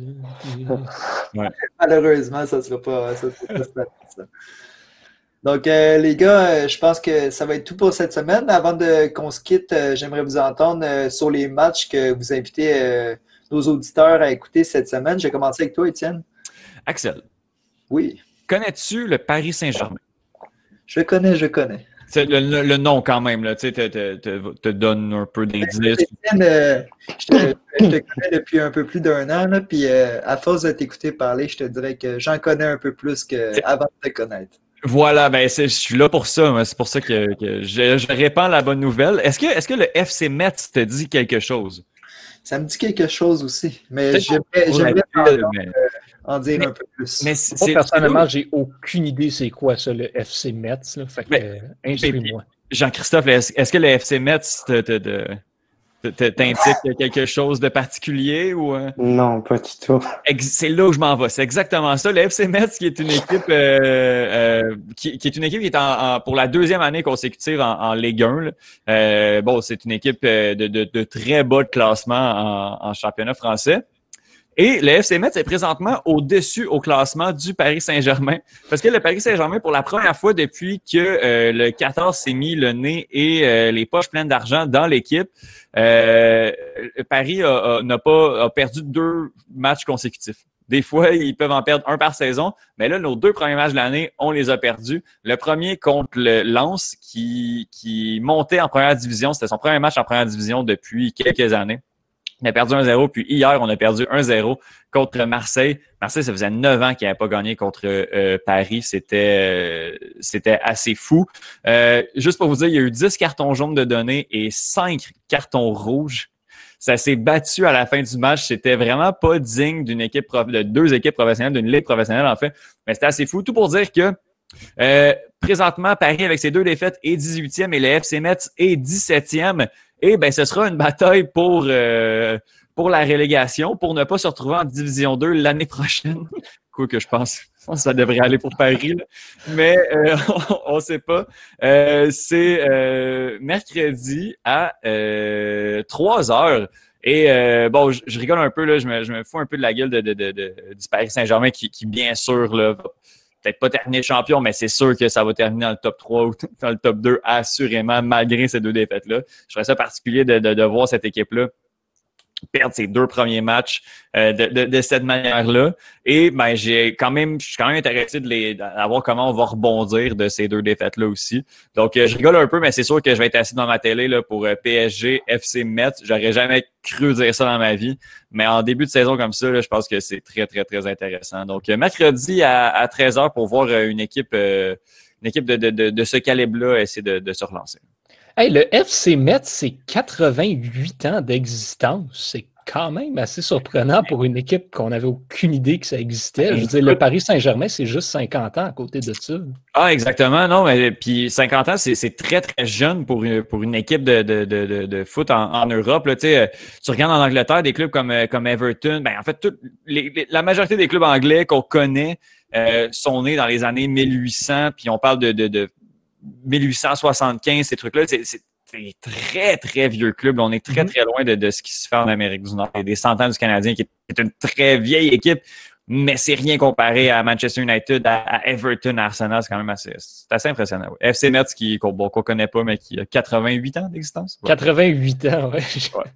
[SPEAKER 1] Malheureusement, ça ne sera pas, ça. Donc, euh, les gars, euh, je pense que ça va être tout pour cette semaine. Avant de qu'on se quitte, euh, j'aimerais vous entendre sur les matchs que vous invitez nos auditeurs à écouter cette semaine. J'ai commencé avec toi, Étienne.
[SPEAKER 2] Axel.
[SPEAKER 1] Oui.
[SPEAKER 2] Connais-tu le Paris Saint-Germain?
[SPEAKER 1] Je connais, je connais.
[SPEAKER 2] Le, le, nom quand même, là, tu sais, te, te, donne un peu d'indices.
[SPEAKER 1] Étienne, euh, je, te, connais depuis un peu plus d'un an, puis euh, à force de t'écouter parler, je te dirais que j'en connais un peu plus qu'avant de te connaître.
[SPEAKER 2] Voilà, ben je suis là pour ça. C'est pour ça que, je, je, répands la bonne nouvelle. Est-ce que, est -ce que le FC Metz te dit quelque chose?
[SPEAKER 1] Ça me dit quelque chose aussi, mais j'aimerais euh, en dire un peu plus.
[SPEAKER 4] Mais Moi, personnellement, j'ai aucune idée c'est quoi ça, le FC Metz. Là, fait que, moi
[SPEAKER 2] Jean-Christophe, est-ce que le FC Metz te, te, t'indique quelque chose de particulier ou euh?
[SPEAKER 3] Non, pas du tout.
[SPEAKER 2] C'est là où je m'en vais. C'est exactement ça. Le FC Metz, qui est une équipe euh, euh, qui, est une équipe qui est en, pour la deuxième année consécutive en, en Ligue 1. bon, c'est une équipe de, de, très bas de classement en, championnat français. Et le FC Metz est présentement au-dessus au classement du Paris Saint-Germain. Parce que le Paris Saint-Germain, pour la première fois depuis que euh, le 14 s'est mis le nez et euh, les poches pleines d'argent dans l'équipe, euh, Paris n'a pas a perdu deux matchs consécutifs. Des fois, ils peuvent en perdre un par saison, mais là, nos deux premiers matchs de l'année, on les a perdus. Le premier contre le Lens, qui, qui montait en première division. C'était son premier match en première division depuis quelques années. On a perdu 1-0, puis hier, on a perdu 1-0 contre Marseille. Marseille, ça faisait neuf ans qu'il n'avait pas gagné contre euh, Paris. C'était euh, c'était assez fou. Euh, juste pour vous dire, il y a eu 10 cartons jaunes de données et 5 cartons rouges. Ça s'est battu à la fin du match. C'était vraiment pas digne d'une équipe de deux équipes professionnelles, d'une ligue professionnelle, en fait. Mais c'était assez fou. Tout pour dire que présentement, Paris, avec ses deux défaites, est 18e et le FC Metz est 17e. Et ben, ce sera une bataille pour, euh, pour la relégation, pour ne pas se retrouver en Division 2 l'année prochaine. Quoi que je pense, ça devrait aller pour Paris, mais euh, on ne sait pas. Euh, c'est mercredi à 3 heures. Et bon, je, rigole un peu, là, je, me, je me fous un peu de la gueule de, de, de, du Paris Saint-Germain qui, qui, bien sûr, là, peut-être pas terminer champion, mais c'est sûr que ça va terminer dans le top 3 ou dans le top 2, assurément, malgré ces deux défaites-là. Je trouve ça particulier de, de, de voir cette équipe-là perdre ses deux premiers matchs euh, de, de, de, cette manière-là. Et ben j'ai quand même, je suis quand même intéressé de les voir comment on va rebondir de ces deux défaites-là aussi. Donc euh, je rigole un peu, mais c'est sûr que je vais être assis dans ma télé là, pour euh, PSG, FC Metz. J'aurais jamais cru dire ça dans ma vie. Mais en début de saison comme ça, là, je pense que c'est très, très, très intéressant. Donc mercredi à, à 13h pour voir une équipe, une équipe de, de, de, ce calibre-là essayer de, de se relancer.
[SPEAKER 4] Hey, le FC Metz, c'est 88 ans d'existence. C'est quand même assez surprenant pour une équipe qu'on n'avait aucune idée que ça existait. Je veux dire, le Paris Saint-Germain, c'est juste 50 ans à côté de ça.
[SPEAKER 2] Ah, exactement. Non, mais puis 50 ans, c'est très, très jeune pour une, pour une équipe de, de, de, de foot en, Europe. Là, tu regardes en Angleterre des clubs comme, comme Everton. Ben, en fait, la majorité des clubs anglais qu'on connaît euh, sont nés dans les années 1800, puis on parle de, de 1875, ces trucs-là, c'est très, très vieux club. On est très, mm-hmm. très loin de, ce qui se fait en Amérique du Nord. Il y a des centaines du Canadien qui est une très vieille équipe, mais c'est rien comparé à Manchester United, à, Everton, à Arsenal. C'est quand même assez, assez impressionnant. FC Metz, qui, qu'on ne connaît pas, mais qui a 88 ans d'existence.
[SPEAKER 4] 88 ans, oui. Ouais.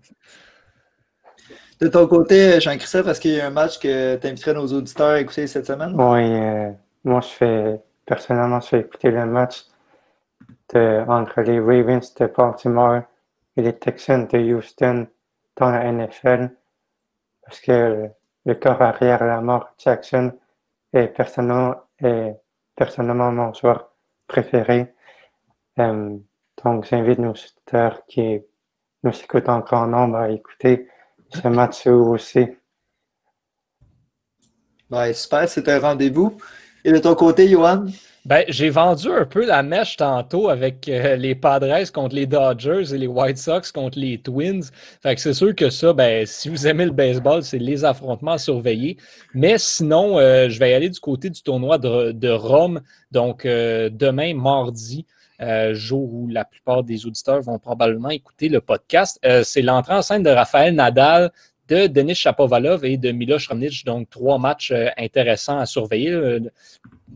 [SPEAKER 1] De ton côté, Jean-Christophe, est-ce qu'il y a un match que tu inviterais nos auditeurs à écouter cette semaine?
[SPEAKER 3] Oui, euh, moi, je fais, personnellement, je fais écouter le match entre les Ravens de Baltimore et les Texans de Houston dans la NFL parce que le corps arrière la mort Jackson est personnellement, mon joueur préféré. Euh, donc, j'invite nos auditeurs qui nous écoutent en grand nombre à écouter ce match aussi.
[SPEAKER 1] Ouais, super, c'est un rendez-vous. Et de ton côté, Johan?
[SPEAKER 4] Ben, j'ai vendu un peu la mèche tantôt avec euh, les Padres contre les Dodgers et les White Sox contre les Twins. Fait que c'est sûr que ça, ben, si vous aimez le baseball, c'est les affrontements à surveiller. Mais sinon, euh, je vais aller du côté du tournoi de, Rome. Donc, euh, demain, mardi, jour où la plupart des auditeurs vont probablement écouter le podcast, c'est l'entrée en scène de Raphaël Nadal de Denis Chapovalov et de Miloš Raonic. Donc, trois matchs intéressants à surveiller.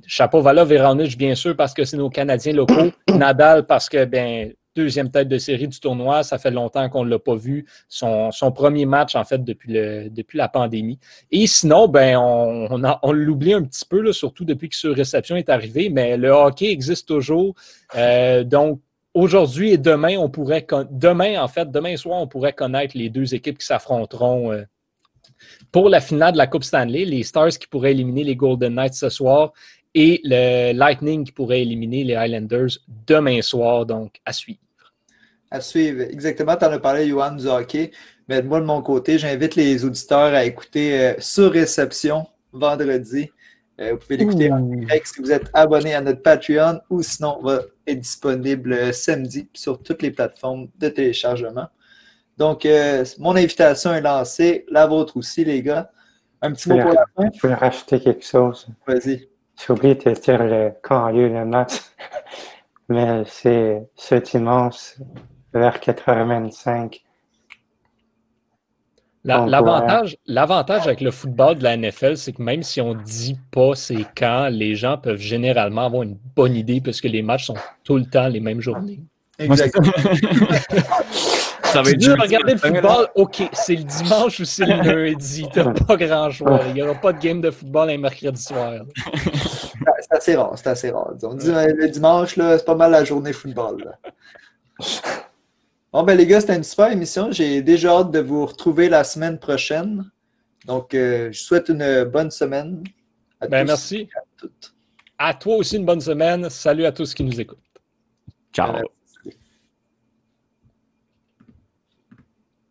[SPEAKER 4] Chapeau Valov et bien sûr, parce que c'est nos Canadiens locaux. Nadal, parce que, ben, deuxième tête de série du tournoi. Ça fait longtemps qu'on ne l'a pas vu. Son, premier match, en fait, depuis, le, depuis la pandémie. Et sinon, ben, on, on, l'oublie un petit peu, là, surtout depuis que ce réception est arrivé, mais le hockey existe toujours. Euh, donc, aujourd'hui et demain, on pourrait, demain, en fait, demain soir, on pourrait connaître les deux équipes qui s'affronteront. Euh, pour la finale de la Coupe Stanley, les Stars qui pourraient éliminer les Golden Knights ce soir et le Lightning qui pourrait éliminer les Highlanders demain soir, donc à suivre.
[SPEAKER 1] À suivre, exactement. Tu en as parlé, Johan, du hockey. Mais moi, de mon côté, j'invite les auditeurs à écouter euh, Sur Réception vendredi. Euh, vous pouvez l'écouter en direct si vous êtes abonné à notre Patreon ou sinon, on va être disponible euh, samedi sur toutes les plateformes de téléchargement. Donc, mon invitation est lancée, la vôtre aussi, les gars. Un petit mot pour la fin?
[SPEAKER 3] Je voulais rajouter quelque chose.
[SPEAKER 1] Vas-y.
[SPEAKER 3] J'ai oublié de dire le, quand a lieu le match, mais c'est ce dimanche vers 4h25.
[SPEAKER 4] L'avantage avec le football de la NFL, c'est que même si on ne dit pas c'est quand, les gens peuvent généralement avoir une bonne idée parce que les matchs sont tout le temps les mêmes journées.
[SPEAKER 1] Exactement.
[SPEAKER 2] Ça va
[SPEAKER 4] Tu
[SPEAKER 2] être
[SPEAKER 4] regarder le
[SPEAKER 2] là.
[SPEAKER 4] football, ok, c'est le dimanche ou c'est le lundi. T'as pas grand choix. Il n'y aura pas de game de football un mercredi soir.
[SPEAKER 1] C'est assez rare, c'est assez rare. On dit euh, le dimanche, là, c'est pas mal la journée football. là. Bon, ben les gars, c'était une super émission. J'ai déjà hâte de vous retrouver la semaine prochaine. Donc, euh, je souhaite une bonne semaine. à
[SPEAKER 4] Ben,
[SPEAKER 1] tous
[SPEAKER 4] merci.
[SPEAKER 1] et à toutes.
[SPEAKER 4] À toi aussi, une bonne semaine. Salut à tous qui nous écoutent.
[SPEAKER 2] Ciao.